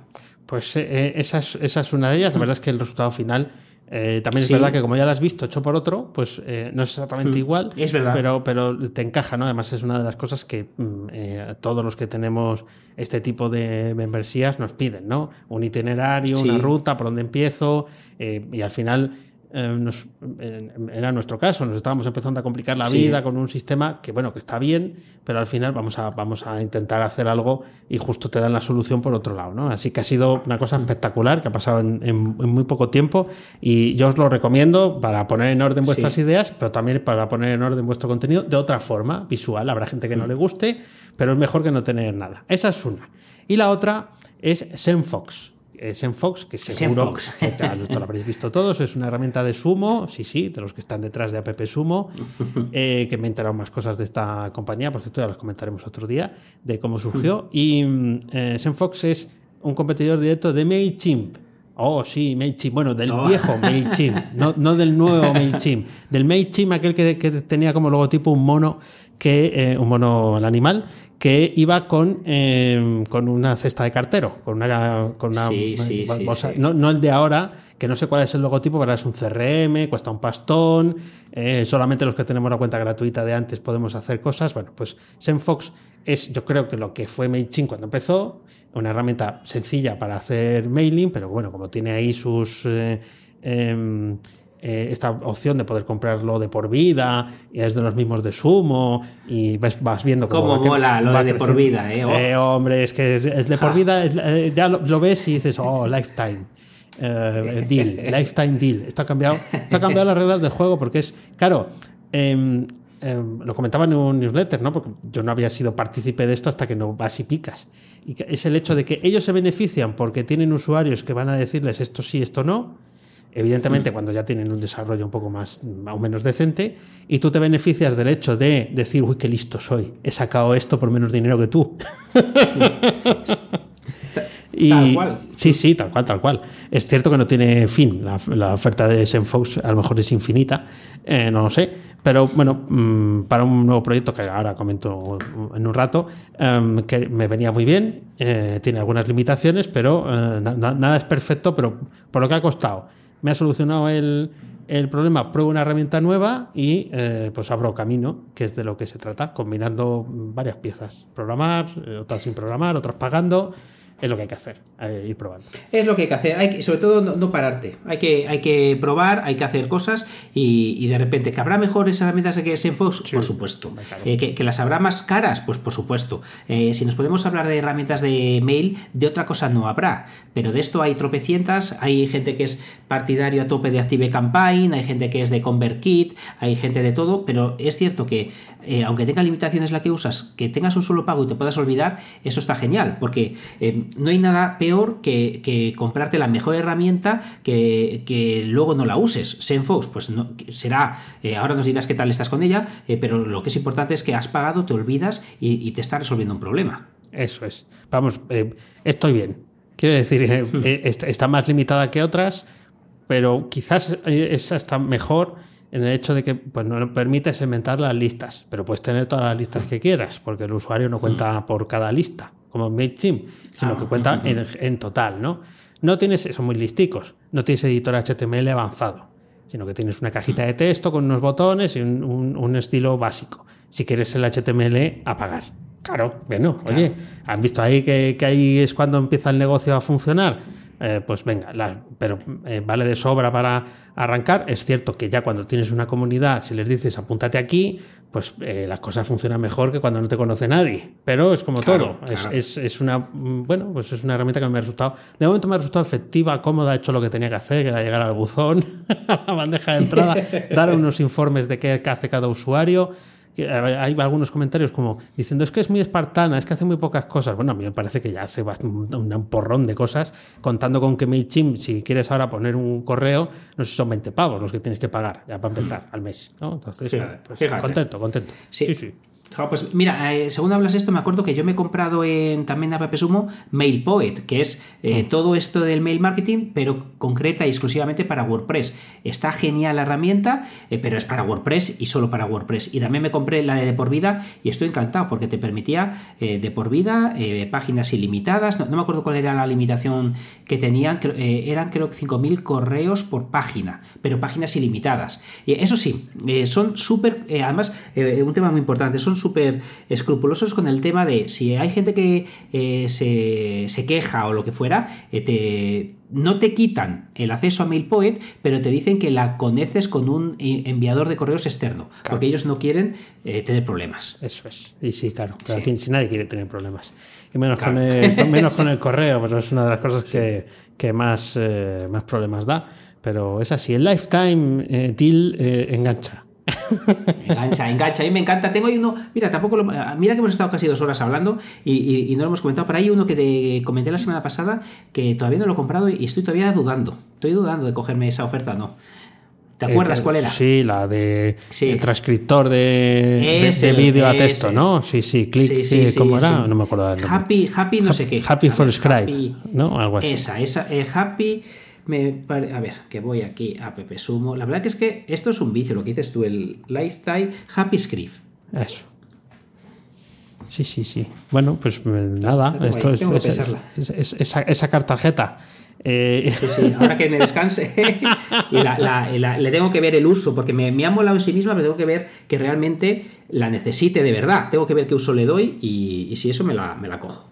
S1: Pues esa es, una de ellas. La verdad es que el resultado final eh, también es verdad que como ya lo has visto hecho por otro, pues eh, no es exactamente hmm. igual,
S2: es verdad.
S1: Pero, pero te encaja, ¿no? Además es una de las cosas que mm, eh, todos los que tenemos este tipo de membresías nos piden, ¿no? Un itinerario, una ruta, por dónde empiezo, y al final eh, nos, era nuestro caso, nos estábamos empezando a complicar la vida con un sistema que, bueno, que está bien, pero al final vamos a, vamos a intentar hacer algo y justo te dan la solución por otro lado, ¿no? Así que ha sido una cosa espectacular que ha pasado en, muy poco tiempo y yo os lo recomiendo para poner en orden vuestras ideas, pero también para poner en orden vuestro contenido de otra forma, visual. Habrá gente que no mm. le guste, pero es mejor que no tener nada. Esa es una. Y la otra es Zenfox es en Fox, que seguro que lo habréis visto todos, es una herramienta de Sumo, sí, sí, de los que están detrás de App Sumo, eh, que me he enterado más cosas de esta compañía, por cierto, ya las comentaremos otro día, de cómo surgió. Y eh, Zenfox es un competidor directo de MailChimp. Oh, sí, MailChimp. Bueno, del viejo MailChimp, no, no del nuevo MailChimp. Del MailChimp, aquel que, que tenía como logotipo un mono, que eh, un mono, el animal, que iba con, eh, con una cesta de cartero, con una, con una no, el de ahora, que no sé cuál es el logotipo, pero es un CRM, cuesta un pastón, eh, solamente los que tenemos la cuenta gratuita de antes podemos hacer cosas. Bueno, pues Zenfox es, yo creo que lo que fue MailChimp cuando empezó, una herramienta sencilla para hacer mailing, pero bueno, como tiene ahí sus... Eh, em, eh, esta opción de poder comprarlo de por vida, y es de los mismos de Sumo, y vas, vas viendo
S2: cómo. Cómo mola lo de, por vida, ¿eh?
S1: eh hombre, es que es, de por ah. vida, eh, ya lo, ves y dices, oh, lifetime. deal, lifetime deal. Esto ha cambiado, esto ha cambiado las reglas del juego porque es, claro, em, em, lo comentaba en un newsletter, ¿no? Porque yo no había sido partícipe de esto hasta que no vas y picas. Y es el hecho de que ellos se benefician porque tienen usuarios que van a decirles esto sí, esto no, evidentemente cuando ya tienen un desarrollo un poco más o menos decente, y tú te beneficias del hecho de decir, uy, qué listo soy, he sacado esto por menos dinero que tú. Y,
S2: Tal cual.
S1: Sí, sí, tal cual, tal cual. Es cierto que no tiene fin. La, la oferta de Senfox a lo mejor es infinita, eh, no lo sé. Pero bueno, mm, para un nuevo proyecto que ahora comento en un rato, em, que me venía muy bien, eh, tiene algunas limitaciones, pero eh, na- na- nada es perfecto, pero por lo que ha costado, me ha solucionado el, el problema, pruebo una herramienta nueva y eh, pues abro camino, que es de lo que se trata, combinando varias piezas. Programar, eh, otras sin programar, otras pagando. Es lo que hay que hacer, eh, ir probando.
S2: Es lo que hay que hacer, hay que, sobre todo no, no pararte. Hay que, hay que probar, hay que hacer cosas y, y de repente, ¿que habrá mejores herramientas que Senfox? por supuesto. Eh, ¿que, que las habrá más caras? Pues por supuesto. Eh, si nos podemos hablar de herramientas de mail, de otra cosa no habrá. Pero de esto hay tropecientas. Hay gente que es partidario a tope de Active Campaign, hay gente que es de ConvertKit, hay gente de todo. Pero es cierto que, eh, aunque tenga limitaciones la que usas, que tengas un solo pago y te puedas olvidar, eso está genial. Porque eh, no hay nada peor que, que comprarte la mejor herramienta que, que luego no la uses. Senfox, pues no, será, eh, ahora nos dirás qué tal estás con ella, pero lo que es importante es que has pagado, te olvidas y, y te está resolviendo un problema.
S1: Eso es. Vamos, estoy bien. Quiero decir, está, más limitada que otras, pero quizás es hasta mejor en el hecho de que pues, no permite segmentar las listas, pero puedes tener todas las listas que quieras, porque el usuario no cuenta por cada lista, como en MailChimp, sino
S2: Ah,
S1: que cuenta en, en total, ¿no? No tienes, son muy listicos, no tienes editor HTML avanzado, sino que tienes una cajita de texto con unos botones y un, un- un estilo básico. Si quieres el HTML, apagar. Claro, bueno, oye, ¿han visto ahí que, que ahí es cuando empieza el negocio a funcionar? Eh, pues venga, la- pero eh, vale de sobra para arrancar. Es cierto que ya cuando tienes una comunidad, si les dices apúntate aquí, pues eh, las cosas funcionan mejor que cuando no te conoce nadie. Pero es como
S2: Claro,
S1: todo. Es,
S2: claro.
S1: es- es una mm, bueno, pues es una herramienta que me ha resultado. De momento me ha resultado efectiva, cómoda, ha hecho lo que tenía que hacer, que era llegar al buzón, a la bandeja de entrada, dar unos informes de qué hace cada usuario. Que, Hay algunos comentarios como diciendo es que es muy espartana, es que hace muy pocas cosas. Bueno, a mí me parece que ya hace bast- un, porrón de cosas, contando con que MailChimp, si quieres ahora poner un correo, no sé si son 20 pavos los que tienes que pagar ya para empezar al mes. ¿no? Entonces,
S2: Sí,
S1: pues, contento, contento.
S2: Sí.
S1: sí. sí.
S2: Jo, Pues mira, eh, según hablas esto, me acuerdo que yo me he comprado en, también a Pepe Sumo MailPoet, que es eh, todo esto del mail marketing, pero concreta y exclusivamente para WordPress. Está genial la herramienta, eh, pero es para WordPress y solo para WordPress. Y también me compré la de de por vida y estoy encantado porque te permitía de por vida páginas ilimitadas. No, no me acuerdo cuál era la limitación que tenían, eran creo que 5.000 correos por página, pero páginas ilimitadas. Y eso sí, son súper, además, un tema muy importante, son súper escrupulosos con el tema de si hay gente que eh, se, se queja o lo que fuera, eh, te, no te quitan el acceso a MailPoet, pero te dicen que la conectes con un i- enviador de correos externo, porque ellos no quieren eh, tener problemas.
S1: Eso es. Y sí, claro. claro,
S2: Sí.
S1: si nadie quiere tener problemas. Y menos,
S2: Claro.
S1: con, el, menos con el correo, pues es una de las cosas que, que más, eh, más problemas da. Pero es así. El lifetime eh, deal eh, engancha.
S2: Engancha, engancha. A mí me encanta. Tengo ahí uno. Mira, tampoco lo- Mira que hemos estado casi dos horas hablando y, y- y no lo hemos comentado. Pero hay uno que te comenté la semana pasada que todavía no lo he comprado y estoy todavía dudando. Estoy dudando de cogerme esa oferta o no. ¿Te acuerdas
S1: Eh,
S2: cuál era?
S1: Sí, la de
S2: Sí.
S1: el transcriptor de, de- vídeo a texto, ¿no? Sí, sí, clic.
S2: Sí, sí,
S1: eh,
S2: sí,
S1: ¿Cómo era? No me acuerdo del nombre.
S2: Happy, happy, no sé qué.
S1: Happy for Scribe,
S2: Happy-
S1: ¿no? Algo así.
S2: Esa, esa. eh, happy. Me pare- A ver, que voy aquí a Pepe Sumo. La verdad que es que esto es un vicio, lo que dices tú, el Lifetime Happy Script.
S1: Eso. Sí, sí, sí. Bueno, pues eh, nada, esto es, es- es- es- carta tarjeta. Eh,
S2: Sí, sí, ahora que me descanse y la- la- y la- le tengo que ver el uso, porque me, me ha molado en sí misma, pero tengo que ver que realmente la necesite de verdad. Tengo que ver qué uso le doy y, y si eso me la, me la cojo.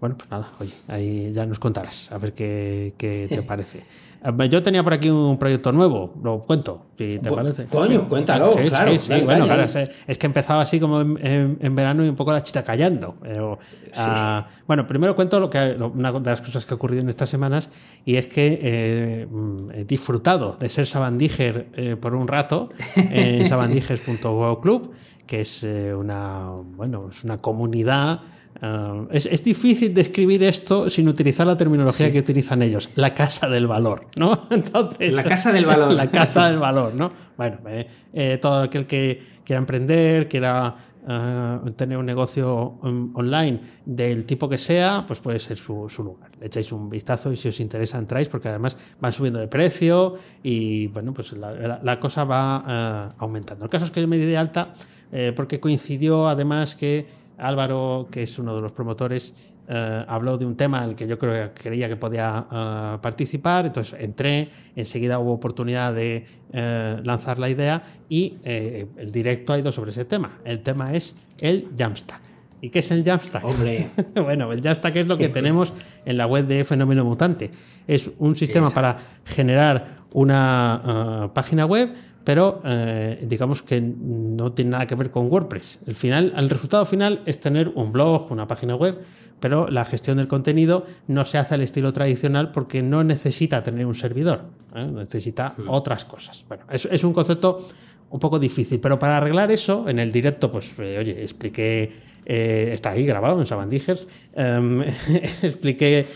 S1: Bueno, pues nada, oye, ahí ya nos contarás, a ver qué, qué te parece. Eh, Yo tenía por aquí un proyecto nuevo, lo cuento, si te
S2: Bu-
S1: parece.
S2: coño, cuéntalo,
S1: Sí,
S2: claro,
S1: Sí, sí,
S2: dale,
S1: bueno,
S2: dale,
S1: claro,
S2: dale.
S1: es, que empezaba así como en, en- en verano y un poco la chita callando. pero, ah, bueno, primero cuento lo que, una de las cosas que ha ocurrido en estas semanas y es que eh, he disfrutado de ser sabandíger eh, por un rato en sabandijers.club, que es eh, una, bueno, es una comunidad Uh, es, es, difícil describir esto sin utilizar la terminología sí. que utilizan ellos, la casa del valor, ¿no?
S2: Entonces, la casa del valor.
S1: la casa del valor, ¿no? Bueno, eh, eh, todo aquel que quiera emprender, quiera uh, tener un negocio um, online del tipo que sea, pues puede ser su, su, lugar. Le echáis un vistazo y si os interesa entráis porque además van subiendo de precio y bueno, pues la, la, la cosa va uh, aumentando. El caso es que yo me di de alta eh, porque coincidió además que Álvaro, que es uno de los promotores, eh, habló de un tema en el que yo creo que creía que podía uh, participar, entonces entré, enseguida hubo oportunidad de uh, lanzar la idea y eh, el directo ha ido sobre ese tema. El tema es el Jamstack. ¿Y qué es el Jamstack?
S2: Hombre.
S1: bueno, el Jamstack es lo que tenemos en la web de Fenómeno Mutante. Es un sistema para generar una uh, página web pero eh, digamos que no tiene nada que ver con WordPress. El, final, el resultado final es tener un blog, una página web, pero la gestión del contenido no se hace al estilo tradicional porque no necesita tener un servidor, ¿eh? necesita otras cosas. Bueno, es, es, un concepto un poco difícil, pero para arreglar eso, en el directo, pues, eh, oye, expliqué, eh, está ahí grabado en Sabandijers, em, expliqué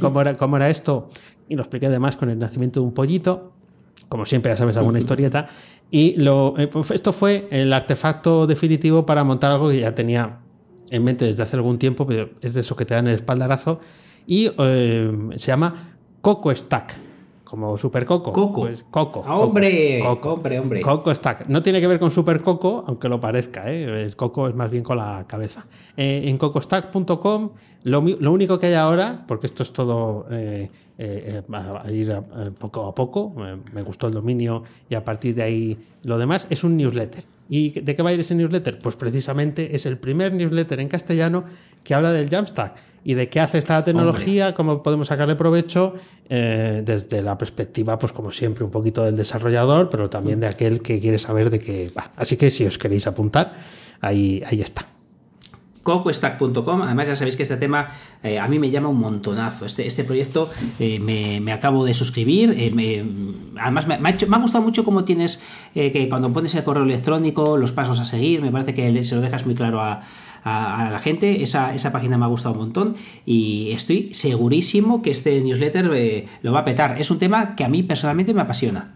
S1: cómo, era, cómo era esto y lo expliqué además con el nacimiento de un pollito como siempre, ya sabes, alguna historieta. Y lo, eh, pues esto fue el artefacto definitivo para montar algo que ya tenía en mente desde hace algún tiempo, pero es de eso que te dan el espaldarazo. Y eh, se llama Coco Stack. Como Super Coco.
S2: Coco.
S1: Pues Coco.
S2: Ah, hombre,
S1: Coco.
S2: hombre, hombre.
S1: Coco Stack. No tiene que ver con Super Coco, aunque lo parezca. ¿eh? El Coco es más bien con la cabeza. Eh, en cocostack.com, lo, lo, único que hay ahora, porque esto es todo. Eh, eh, a ir a, a poco a poco. me gustó el dominio y a partir de ahí lo demás es un newsletter. ¿Y de qué va a ir ese newsletter? Pues precisamente es el primer newsletter en castellano que habla del Jamstack y de qué hace esta tecnología, Hombre. cómo podemos sacarle provecho eh, desde la perspectiva, pues como siempre, un poquito del desarrollador, pero también de aquel que quiere saber de qué va. Así que si os queréis apuntar, ahí, ahí está
S2: cocostack.com. Además, ya sabéis que este tema eh, a mí me llama un montonazo. Este, este proyecto eh, me, me, acabo de suscribir. Eh, me, además, me, me, ha hecho, me, ha gustado mucho cómo tienes que cuando pones el correo electrónico, los pasos a seguir, me parece que se lo dejas muy claro a, a, la gente. Esa, esa, página me ha gustado un montón y estoy segurísimo que este newsletter eh, lo va a petar. Es un tema que a mí personalmente me apasiona.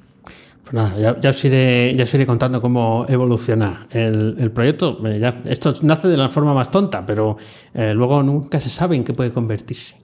S1: Pues nada, ya, ya, os iré, ya os iré contando cómo evoluciona el, el proyecto. Ya, esto nace de la forma más tonta, pero eh, luego nunca se sabe en qué puede convertirse.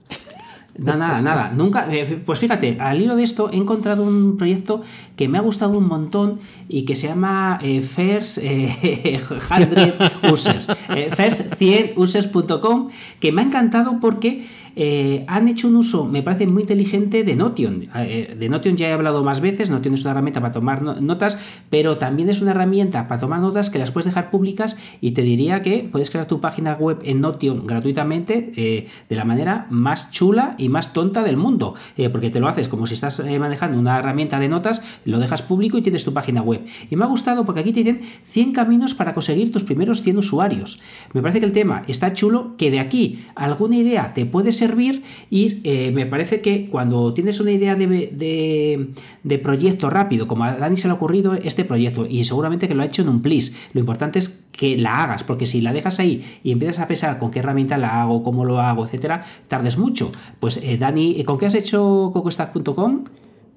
S2: Nada, nada, nada. Nunca. Eh, pues fíjate, al hilo de esto he encontrado un proyecto que me ha gustado un montón y que se llama eh, First eh, 100 Users. Eh, First100users.com, que me ha encantado porque eh, han hecho un uso, me parece muy inteligente, de Notion. Eh, de Notion ya he hablado más veces, Notion es una herramienta para tomar no notas, pero también es una herramienta para tomar notas que las puedes dejar públicas y te diría que puedes crear tu página web en Notion gratuitamente eh, de la manera más chula y más tonta del mundo, porque te lo haces como si estás manejando una herramienta de notas, lo dejas público y tienes tu página web. Y me ha gustado porque aquí te dicen 100 caminos para conseguir tus primeros 100 usuarios. Me parece que el tema está chulo, que de aquí alguna idea te puede servir y eh, me parece que cuando tienes una idea de, de, de, proyecto rápido, como a Dani se le ha ocurrido este proyecto y seguramente que lo ha hecho en un plis, lo importante es que la hagas, porque si la dejas ahí y empiezas a pensar con qué herramienta la hago, cómo lo hago, etcétera, tardes mucho. Pues eh, Dani, ¿con qué has hecho cocostack.com?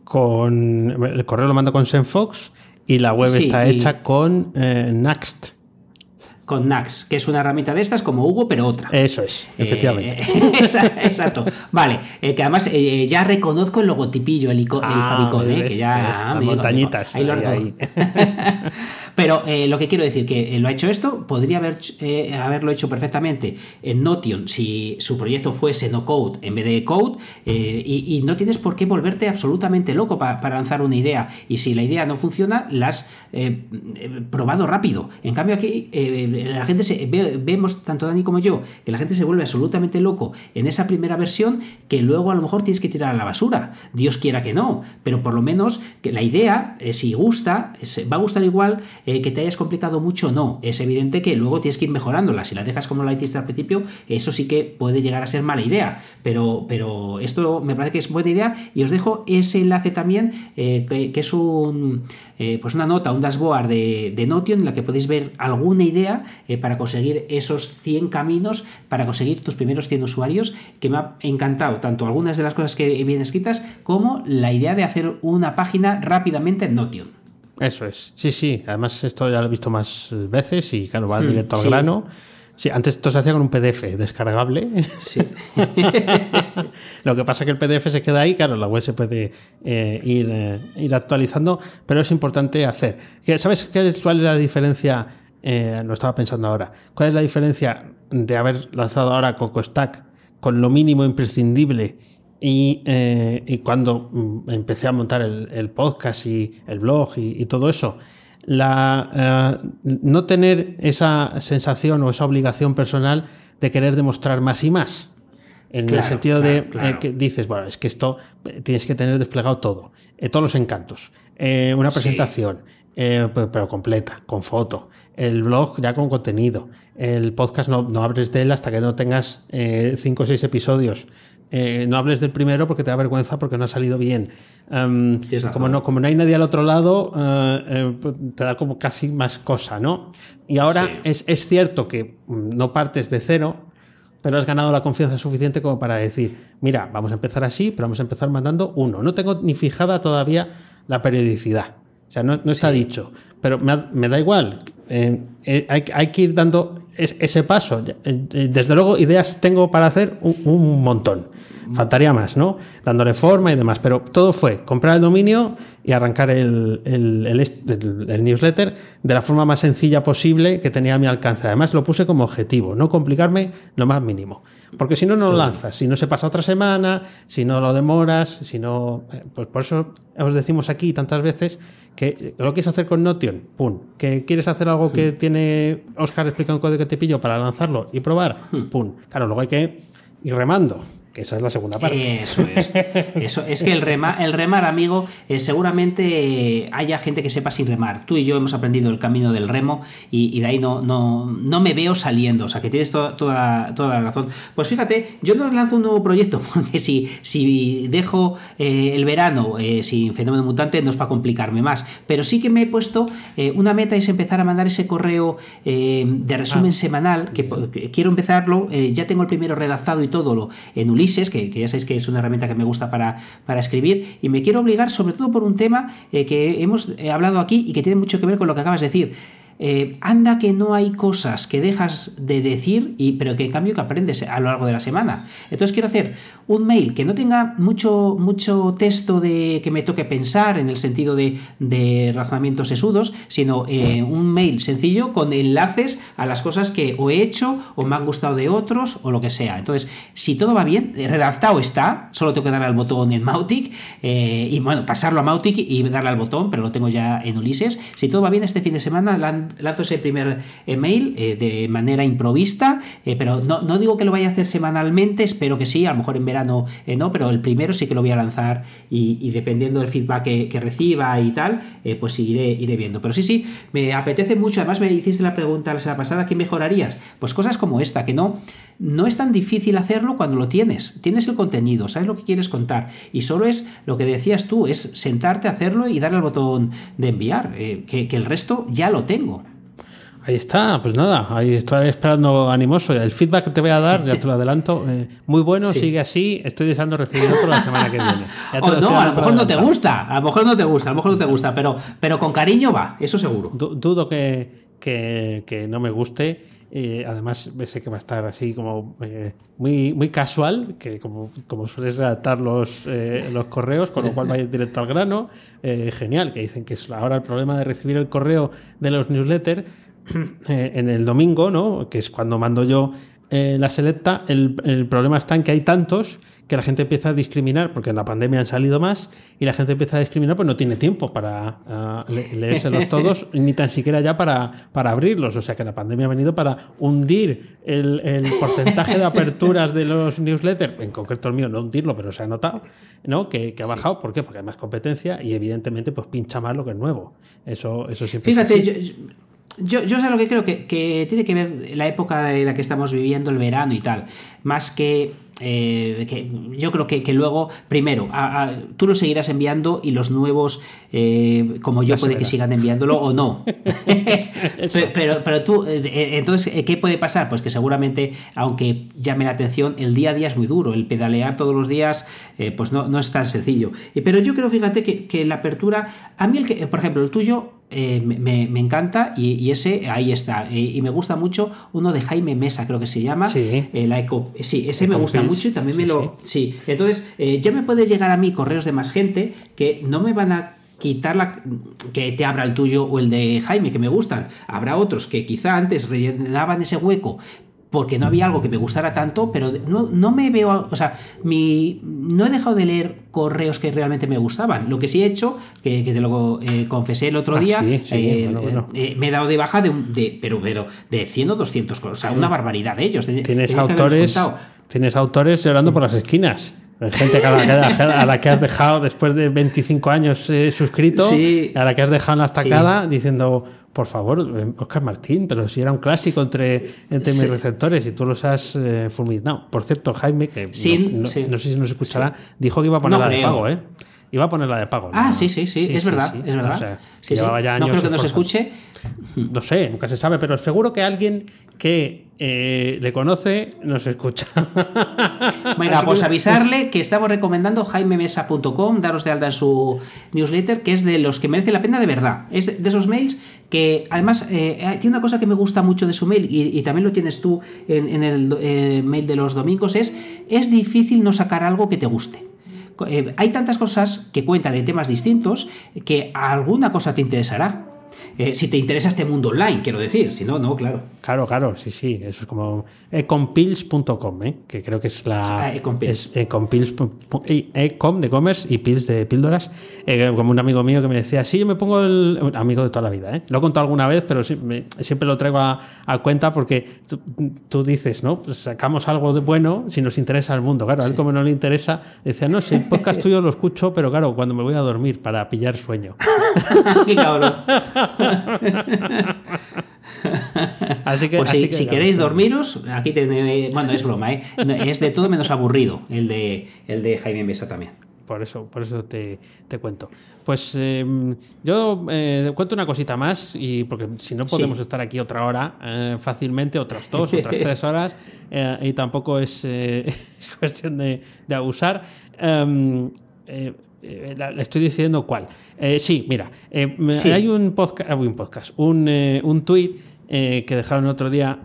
S1: Con el correo lo mando con Senfox y la web sí, está y... hecha con eh, Next
S2: con Nax, que es una herramienta de estas como Hugo, pero otra.
S1: Eso es, efectivamente.
S2: Eh, exacto. Vale, eh, que además eh, ya reconozco el logotipillo, el, ico,
S1: ah,
S2: el favicon, eh, que ya...
S1: Ves, ah, las montañitas.
S2: Ahí, lo ahí, ahí. pero eh, lo que quiero decir, que lo ha hecho esto, podría haber, haberlo hecho perfectamente en Notion si su proyecto fuese no code en vez de code, y, no tienes por qué volverte absolutamente loco pa, para lanzar una idea. Y si la idea no funciona, la has probado rápido. En cambio aquí la gente se ve, vemos, tanto Dani como yo, que la gente se vuelve absolutamente loco en esa primera versión que luego a lo mejor tienes que tirar a la basura. Dios quiera que no, pero por lo menos que la idea, eh, si gusta, va a gustar igual eh, que te hayas complicado mucho no. Es evidente que luego tienes que ir mejorándola. Si la dejas como la hiciste al principio, eso sí que puede llegar a ser mala idea. Pero, pero esto me parece que es buena idea y os dejo ese enlace también, eh, que, es un, pues una nota, un dashboard de, de Notion en la que podéis ver alguna idea eh, para conseguir esos 100 caminos, para conseguir tus primeros 100 usuarios, que me ha encantado tanto algunas de las cosas que vienen escritas como la idea de hacer una página rápidamente en Notion.
S1: Eso es. Sí, sí. Además, esto ya lo he visto más veces y, claro, va mm, directo al grano. Sí, antes esto se hacía con un PDF descargable. Sí. Lo que pasa es que el PDF se queda ahí, claro, la web se puede eh, ir, eh, ir, actualizando, pero es importante hacer. ¿Sabes qué, cuál es la diferencia? Eh, lo estaba pensando ahora. ¿Cuál es la diferencia de haber lanzado ahora Coco Stack con lo mínimo imprescindible y, cuando mm, empecé a montar el, podcast y el blog y todo eso? la, eh, no tener esa sensación o esa obligación personal de querer demostrar más y más. En el sentido de eh, que dices, bueno, es que esto eh, tienes que tener desplegado todo, todos los encantos, una presentación, pero, completa, con foto, el blog ya con contenido, el podcast no, no abres de él hasta que no tengas cinco o seis episodios. Eh, no hables del primero porque te da vergüenza porque no ha salido bien. Em, como, no, como no hay nadie al otro lado, eh, eh, pues te da como casi más cosa, ¿no? Y ahora es, es, cierto que no partes de cero, pero has ganado la confianza suficiente como para decir, mira, vamos a empezar así, pero vamos a empezar mandando uno. No tengo ni fijada todavía la periodicidad. O sea, no, no está dicho. Pero me, me da igual. Hay, hay, que ir dando ese paso. Desde luego, ideas tengo para hacer un montón. Faltaría más, ¿no? Dándole forma y demás. Pero todo fue comprar el dominio y arrancar el, el, newsletter de la forma más sencilla posible que tenía a mi alcance. Además, lo puse como objetivo, no complicarme lo más mínimo. Porque si no, no lo lanzas. Si no se pasa otra semana, si no lo demoras, si no. Eh, pues por eso os decimos aquí tantas veces que lo quieres hacer con Notion, pum. Que quieres hacer algo que tiene Oscar explica un código que te pillo para lanzarlo y probar, hmm. pum. Claro, luego hay que ir remando que esa es la segunda parte.
S2: Eso es. Eso, es que el, el remar, amigo, eh, seguramente haya gente que sepa sin remar. Tú y yo hemos aprendido el camino del remo y, de ahí no, no, no, me veo saliendo. O sea, que tienes toda, toda, la razón. Pues fíjate, yo no lanzo un nuevo proyecto porque si, si dejo eh, el verano eh, sin fenómeno mutante no es para complicarme más. Pero sí que me he puesto una meta es empezar a mandar ese correo de resumen ah. semanal, que, quiero empezarlo, ya tengo el primero redactado y todo lo en un que, ya sabéis que es una herramienta que me gusta para, para escribir, y me quiero obligar sobre todo por un tema eh, que hemos eh, hablado aquí y que tiene mucho que ver con lo que acabas de decir. Eh, anda que no hay cosas que dejas de decir, y, pero que en cambio que aprendes a lo largo de la semana. Entonces quiero hacer un mail que no tenga mucho, mucho texto de que me toque pensar en el sentido de, de razonamientos sesudos, sino eh, un mail sencillo con enlaces a las cosas que o he hecho o me han gustado de otros o lo que sea. Entonces, si todo va bien, redactado está, solo tengo que darle al botón en Mautic eh, y bueno, pasarlo a Mautic y darle al botón, pero lo tengo ya en Ulises. Si todo va bien este fin de semana, lanzo ese primer email eh, de manera improvista, eh, pero no, no, digo que lo vaya a hacer semanalmente, espero que sí, a lo mejor en verano eh, no, pero el primero sí que lo voy a lanzar y, dependiendo del feedback que, reciba y tal, pues iré, iré viendo. Pero sí, sí, me apetece mucho, además me hiciste la pregunta la semana pasada, ¿qué mejorarías? Pues cosas como esta, que no, no es tan difícil hacerlo cuando lo tienes, tienes el contenido, sabes lo que quieres contar y solo es lo que decías tú, es sentarte a hacerlo y darle al botón de enviar, que el resto ya lo tengo.
S1: Ahí está, pues nada, ahí estoy esperando animoso. El feedback que te voy a dar, ya te lo adelanto, eh, muy bueno, sigue así, estoy deseando recibir otro la semana que viene.
S2: no, a lo mejor no te gusta, a lo mejor no te gusta, a lo mejor no te gusta, pero, pero con cariño va, eso seguro.
S1: dudo que, que, no me guste. y además, sé que va a estar así como eh, muy, muy casual, que como, como sueles redactar los, eh, los correos, con lo cual vaya directo al grano. genial, que dicen que es ahora el problema de recibir el correo de los newsletters Eh, en el domingo, ¿no? que es cuando mando yo eh, la selecta, el, problema está en que hay tantos que la gente empieza a discriminar, porque en la pandemia han salido más, y la gente empieza a discriminar, pues no tiene tiempo para uh, leérselos todos, ni tan siquiera ya para, para abrirlos. O sea que la pandemia ha venido para hundir el, porcentaje de aperturas de los newsletters, en concreto el mío, no hundirlo, pero se ha notado, ¿no? Que, ha bajado. ¿Por qué? Porque hay más competencia y evidentemente pues pincha más lo que es nuevo. Eso, eso siempre
S2: Fíjate, es yo, yo sé lo que creo que, tiene que ver la época en la que estamos viviendo, el verano y tal, más que eh, que yo creo que, que luego, primero, a- a- tú lo seguirás enviando y los nuevos, eh, como yo, puede que sigan enviándolo o no. pero, pero, tú, eh, entonces, ¿qué puede pasar? Pues que seguramente, aunque llame la atención, el día a día es muy duro. El pedalear todos los días, pues no, no es tan sencillo. Pero yo creo, fíjate, que, que la apertura, a mí, el que, por ejemplo, el tuyo. eh, me, me- me encanta y, y ese ahí está Eh, y me gusta mucho uno de Jaime Mesa creo que se llama
S1: Sí.
S2: eh, la Eco sí ese me gusta mucho y también
S1: Sí,
S2: me lo sí, entonces eh, ya me puede llegar a mí correos de más gente que no me van a quitar la que te abra el tuyo o el de Jaime que me gustan. Habrá otros que quizá antes rellenaban ese hueco porque no había algo que me gustara tanto, pero no, no me veo, o sea, mi, no he dejado de leer correos que realmente me gustaban. Lo que sí he hecho, que, que te lo eh, confesé el otro
S1: Ah,
S2: día,
S1: sí, sí,
S2: eh,
S1: bueno, bueno.
S2: eh, me he dado de baja de, un- de pero, pero de 100 o 200 cosas, o sea, una barbaridad de ellos.
S1: Tienes autores, tienes autores llorando por las esquinas. Gente a, la, que- a la que has dejado después de 25 años eh, suscrito,
S2: Sí.
S1: a la que has dejado en la estacada diciendo, por favor, eh, Oscar Martín, pero si era un clásico entre, entre mis receptores y tú los has eh, fulminado. Por cierto, Jaime, que no- no, sé si nos escuchará, dijo que iba a poner
S2: No
S1: pago, ¿eh? Iba a poner la de pago.
S2: Ah,
S1: ¿no?
S2: sí, sí, sí, es verdad,
S1: sí.
S2: es verdad.
S1: O sea,
S2: Sí,
S1: que
S2: sí.
S1: llevaba ya
S2: no
S1: años
S2: creo que nos escuche.
S1: No sé, nunca se sabe, pero seguro que alguien que eh, le conoce nos escucha.
S2: Venga, pues avisarle que estamos recomendando jaimemesa.com, daros de alta en su newsletter, que es de los que merece la pena de verdad. Es de de esos mails que además eh, tiene una cosa que me gusta mucho de su mail y, y también lo tienes tú en, en el eh, mail de los domingos, es es difícil no sacar algo que te guste. Eh, hay tantas cosas que cuenta de temas distintos que alguna cosa te interesará. Eh, si te interesa este mundo online, quiero decir, si no, no, claro.
S1: Claro, claro, sí, sí. Eso es como ecompills.com, ¿eh? que creo que es la.
S2: Ah, Ecompills.
S1: Es ecompills. Ecom de commerce y pills de píldoras. Eh, como un amigo mío que me decía, sí, yo me pongo el. amigo de toda la vida, ¿eh? Lo he contado alguna vez, pero sí- me- siempre lo traigo a, a cuenta porque tú, tú dices, ¿no? Pues sacamos algo de bueno si nos interesa el mundo. Claro, a él como no le interesa, decía, no, si el podcast tuyo lo escucho, pero claro, cuando me voy a dormir para pillar sueño.
S2: Qué cabrón.
S1: Así que,
S2: Pues
S1: así
S2: si,
S1: que,
S2: si queréis dormiros, aquí tenéis. Bueno, es broma, ¿eh? Es de todo menos aburrido el de, el de Jaime Mesa también.
S1: Por eso, por eso te, te cuento. Pues eh, yo eh, cuento una cosita más, y porque si no podemos
S2: Sí.
S1: estar aquí otra hora eh, fácilmente, otras dos, otras tres horas, y tampoco es, es cuestión de, de abusar. Em, eh, la- le estoy diciendo cuál. Eh, sí, mira, eh,
S2: Sí.
S1: hay un podcast, un podcast, un, eh, un eh, que dejaron otro día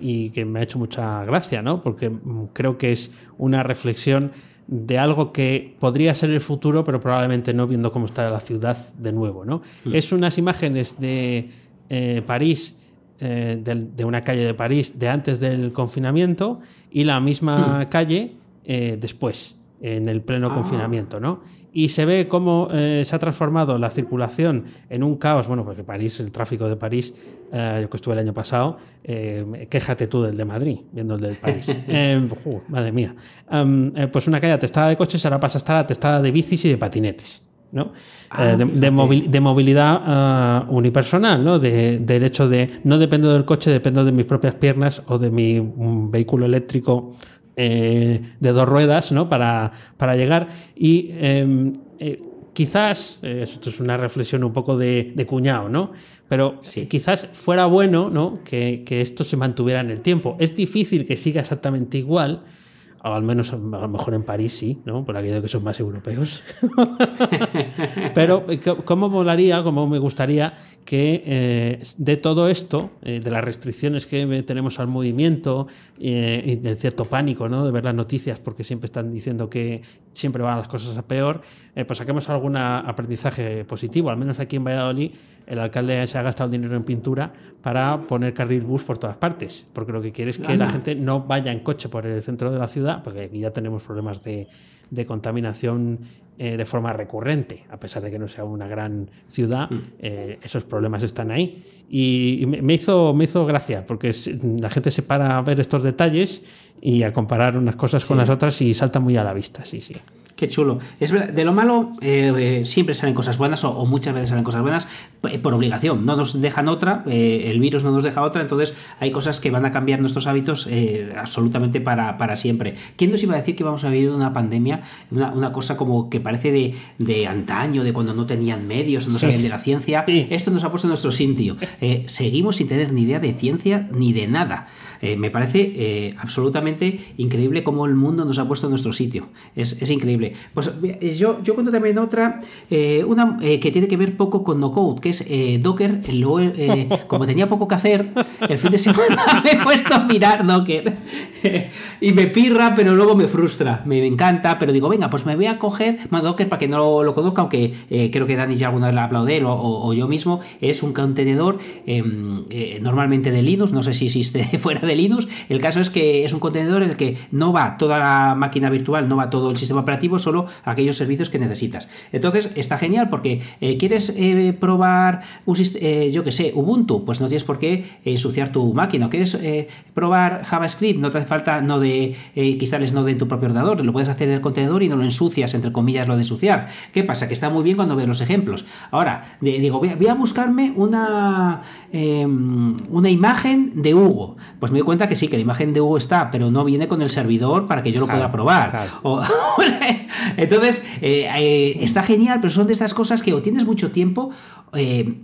S1: y que me ha hecho mucha gracia, ¿no? Porque mm, creo que es una reflexión de algo que podría ser el futuro, pero probablemente no viendo cómo está la ciudad de nuevo, ¿no? Es unas imágenes de París, de, una calle de París de antes del confinamiento y la misma calle después, en el pleno
S2: Ah.
S1: confinamiento, ¿no? Y se ve cómo eh, se ha transformado la circulación en un caos. Bueno, porque París, el tráfico de París, eh, yo que estuve el año pasado, eh, quéjate tú del de Madrid, viendo el del París. Ju, madre mía. Am, eh, pues una calle atestada de coches ahora pasa a estar atestada de bicis y de patinetes. ¿no?
S2: Ah,
S1: Eh, de, movilidad unipersonal, ¿no? De- del hecho de no dependo del coche, dependo de mis propias piernas o de mi mm, vehículo eléctrico eh, de dos ruedas, ¿no? Para, para llegar. Y eh, eh, quizás, eh, esto es una reflexión un poco de, de cuñado, ¿no? Pero
S2: Sí.
S1: quizás fuera bueno, ¿no? Que, que esto se mantuviera en el tiempo. Es difícil que siga exactamente igual. O al menos a lo mejor en París sí, ¿no? Por aquello de que son más europeos. Pero eh, cómo molaría, cómo me gustaría que eh, de todo esto, eh, de las restricciones que tenemos al movimiento eh, y de cierto pánico, ¿no? De ver las noticias porque siempre están diciendo que siempre van las cosas a peor, pues saquemos algún aprendizaje positivo. Al menos aquí en Valladolid el alcalde se ha gastado dinero en pintura para poner carril bus por todas partes, porque lo que quiere es que la gente no vaya en coche por el centro de la ciudad, porque aquí ya tenemos problemas de, de contaminación eh, de forma recurrente, a pesar de que no sea una gran ciudad,
S2: Mm.
S1: eh, esos problemas están ahí. Y, y me, hizo, me hizo gracia, porque la gente se para a ver estos detalles y a comparar unas cosas con las otras y salta muy a la vista, sí, sí.
S2: Qué chulo. Es verdad, de lo malo eh, eh, siempre salen cosas buenas o, o muchas veces salen cosas buenas eh, por obligación. No nos dejan otra, eh, el virus no nos deja otra, entonces hay cosas que van a cambiar nuestros hábitos absolutamente para, para siempre. ¿Quién nos iba a decir que vamos a vivir una pandemia, una, una cosa como que parece de, de antaño, de cuando no tenían medios, no sabían de la ciencia?
S1: Sí.
S2: Esto nos ha puesto en nuestro sitio. Seguimos sin tener ni idea de ciencia ni de nada. Eh, me parece eh, absolutamente increíble cómo el mundo nos ha puesto en nuestro sitio. Es, es increíble. Pues eh, yo, yo cuento también otra, eh, una que tiene que ver poco con no code, que es Docker. Como tenía poco que hacer, el fin de semana me he puesto a mirar Docker. y me pirra, pero luego me frustra. Me, me encanta, pero digo, venga, pues me voy a coger más Docker para que no lo, lo conozca, aunque creo que Dani ya alguna vez la él, o, o- o yo mismo. Es un contenedor em, normalmente de Linux, no sé si existe fuera de Linux. El caso es que es un contenedor en el que no va toda la máquina virtual, no va todo el sistema operativo, solo aquellos servicios que necesitas. Entonces está genial porque eh, quieres eh, probar un eh, yo que sé, Ubuntu, pues no tienes por qué ensuciar tu máquina. Quieres probar JavaScript, no te hace falta no de instales Node en tu propio ordenador, lo puedes hacer en el contenedor y no lo ensucias, entre comillas, lo de ensuciar. ¿Qué pasa? Que está muy bien cuando ves los ejemplos. Ahora, de- digo, voy a, voy a buscarme una, eh, una imagen de Hugo. Pues me doy cuenta que sí, que la imagen de Hugo está, pero no viene con el servidor para que yo lo
S1: Claro,
S2: pueda probar.
S1: claro.
S2: O- entonces, eh, eh, está genial, pero son de estas cosas que o tienes mucho tiempo. eh,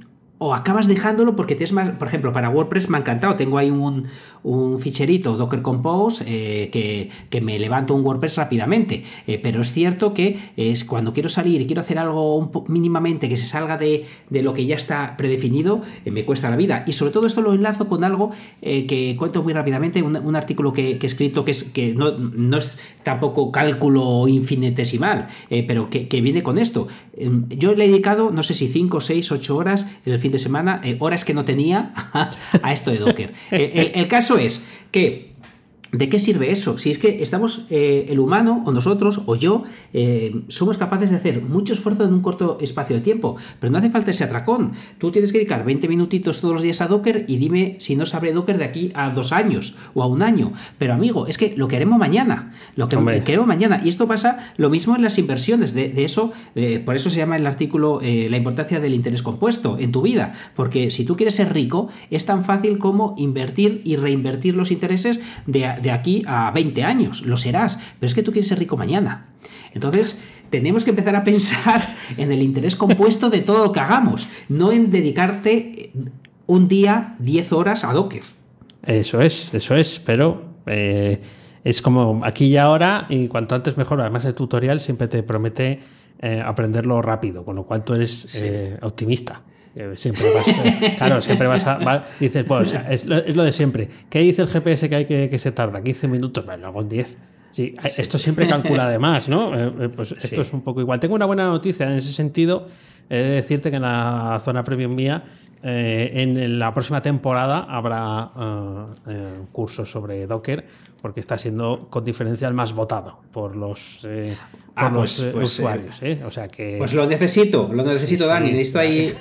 S2: o acabas dejándolo porque tienes más, por ejemplo, para WordPress me ha encantado. Tengo ahí un, un ficherito Docker Compose eh, que, que me levanto un WordPress rápidamente. Eh, pero es cierto que es cuando quiero salir y quiero hacer algo mínimamente que se salga de, de lo que ya está predefinido, eh, me cuesta la vida. Y sobre todo esto lo enlazo con algo que cuento muy rápidamente, un, un artículo que, que he escrito que, es, que no, no es tampoco cálculo infinitesimal, pero que, que viene con esto. Eh, yo le he dedicado, no sé si 5, 6, 8 horas en el fin de semana, eh, horas que no tenía, a esto de Docker. El, el- el caso es que ¿De qué sirve eso? Si es que estamos, eh, el humano, o nosotros, o yo, eh, somos capaces de hacer mucho esfuerzo en un corto espacio de tiempo, pero no hace falta ese atracón. Tú tienes que dedicar 20 minutitos todos los días a Docker y dime si no sabré Docker de aquí a dos años o a un año. Pero amigo, es que lo queremos mañana, lo que
S1: Hombre.
S2: queremos mañana. Y esto pasa lo mismo en las inversiones. De, de eso, eh, por eso se llama el artículo eh, la importancia del interés compuesto en tu vida. Porque si tú quieres ser rico, es tan fácil como invertir y reinvertir los intereses de, de aquí a 20 años. Lo serás. Pero es que tú quieres ser rico mañana. Entonces, tenemos que empezar a pensar en el interés compuesto de todo lo que hagamos, no en dedicarte eh, un día 10 horas a Docker.
S1: Eso es, eso es, pero eh, es como aquí y ahora, y cuanto antes mejor. Además, el tutorial siempre te promete eh, aprenderlo rápido, con lo cual tú eres eh, optimista. Eh, Siempre vas, eh, claro, siempre vas a. va- dices, pues, o sea, es, lo, es lo de siempre. ¿Qué dice el GPS que hay que, que se tarda? 15 minutos, bueno, lo hago en 10. Sí, esto siempre calcula además, ¿no? Eh, pues esto es un poco igual. Tengo una buena noticia en ese sentido. He de decirte que en la zona premium mía, en la próxima temporada habrá cursos sobre Docker, porque está siendo con diferencia el más votado por los, eh, por
S2: Ah,
S1: los
S2: pues-
S1: eh,
S2: pues, eh,
S1: usuarios. ¿eh? O sea que.
S2: Pues lo necesito, lo necesito,
S1: sí,
S2: Dani. Necesito ahí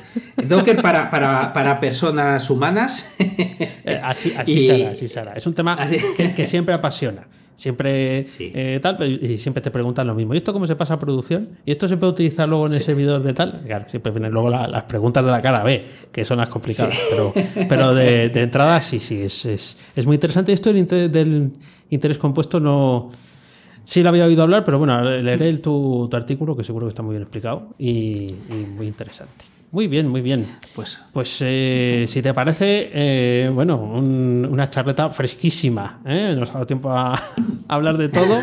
S2: Docker para, para, para personas humanas.
S1: Eh, así, así
S2: Y-
S1: será, así será. Es un tema
S2: Así-
S1: que, que siempre apasiona. Siempre
S2: Sí.
S1: eh, tal, y siempre te preguntan lo mismo. ¿Y esto cómo se pasa a producción? ¿Y esto se puede utilizar luego en el servidor de tal? Claro, siempre vienen luego la- las preguntas de la cara B, que son las complicadas. Pero, pero de, de entrada sí, sí, es, es, es muy interesante. Esto del interés, del interés compuesto no. Sí lo había oído hablar, pero bueno, leeré el, tu, tu artículo, que seguro que está muy bien explicado y, y muy interesante. Muy bien, muy bien.
S2: Pues
S1: Pues eh, si te parece, eh, bueno, un- una charleta fresquísima. ¿eh? Nos ha dado tiempo a, a hablar de todo,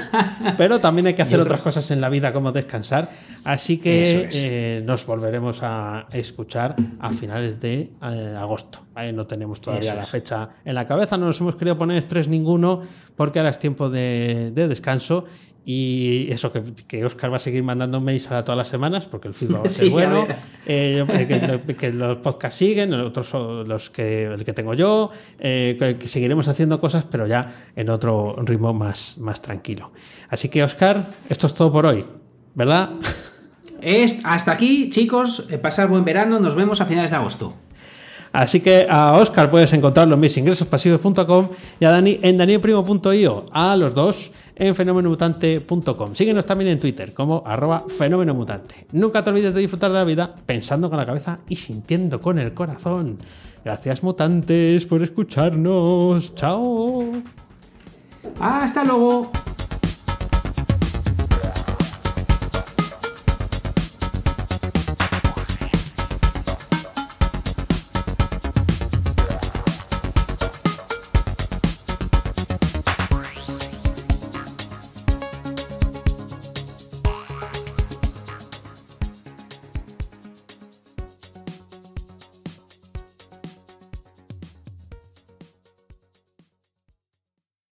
S1: pero también hay que hacer otras cosas en la vida como descansar. Así que
S2: es.
S1: eh, nos volveremos a escuchar a finales de eh, agosto. No tenemos todavía la fecha en la cabeza, no nos hemos querido poner estrés ninguno porque ahora es tiempo de, de descanso y eso, que, que, Oscar va a seguir mandando mails a todas las semanas porque el feedback
S2: Sí,
S1: bueno.
S2: ver.
S1: eh, que, que los podcasts siguen, otros son los que, el que tengo yo. eh, que, seguiremos haciendo cosas, pero ya en otro ritmo más, más tranquilo. Así que, Oscar, esto es todo por hoy, ¿verdad?
S2: Es, hasta aquí, chicos. eh, Pasar buen verano. Nos vemos a finales de agosto.
S1: Así que a Oscar puedes encontrarlo en misingresospasivos.com y a Dani en danielprimo.io. A los dos en fenomenomutante.com. Síguenos también en Twitter como arroba fenomenomutante. Nunca te olvides de disfrutar de la vida pensando con la cabeza y sintiendo con el corazón. Gracias mutantes por escucharnos. Chao.
S2: Hasta luego.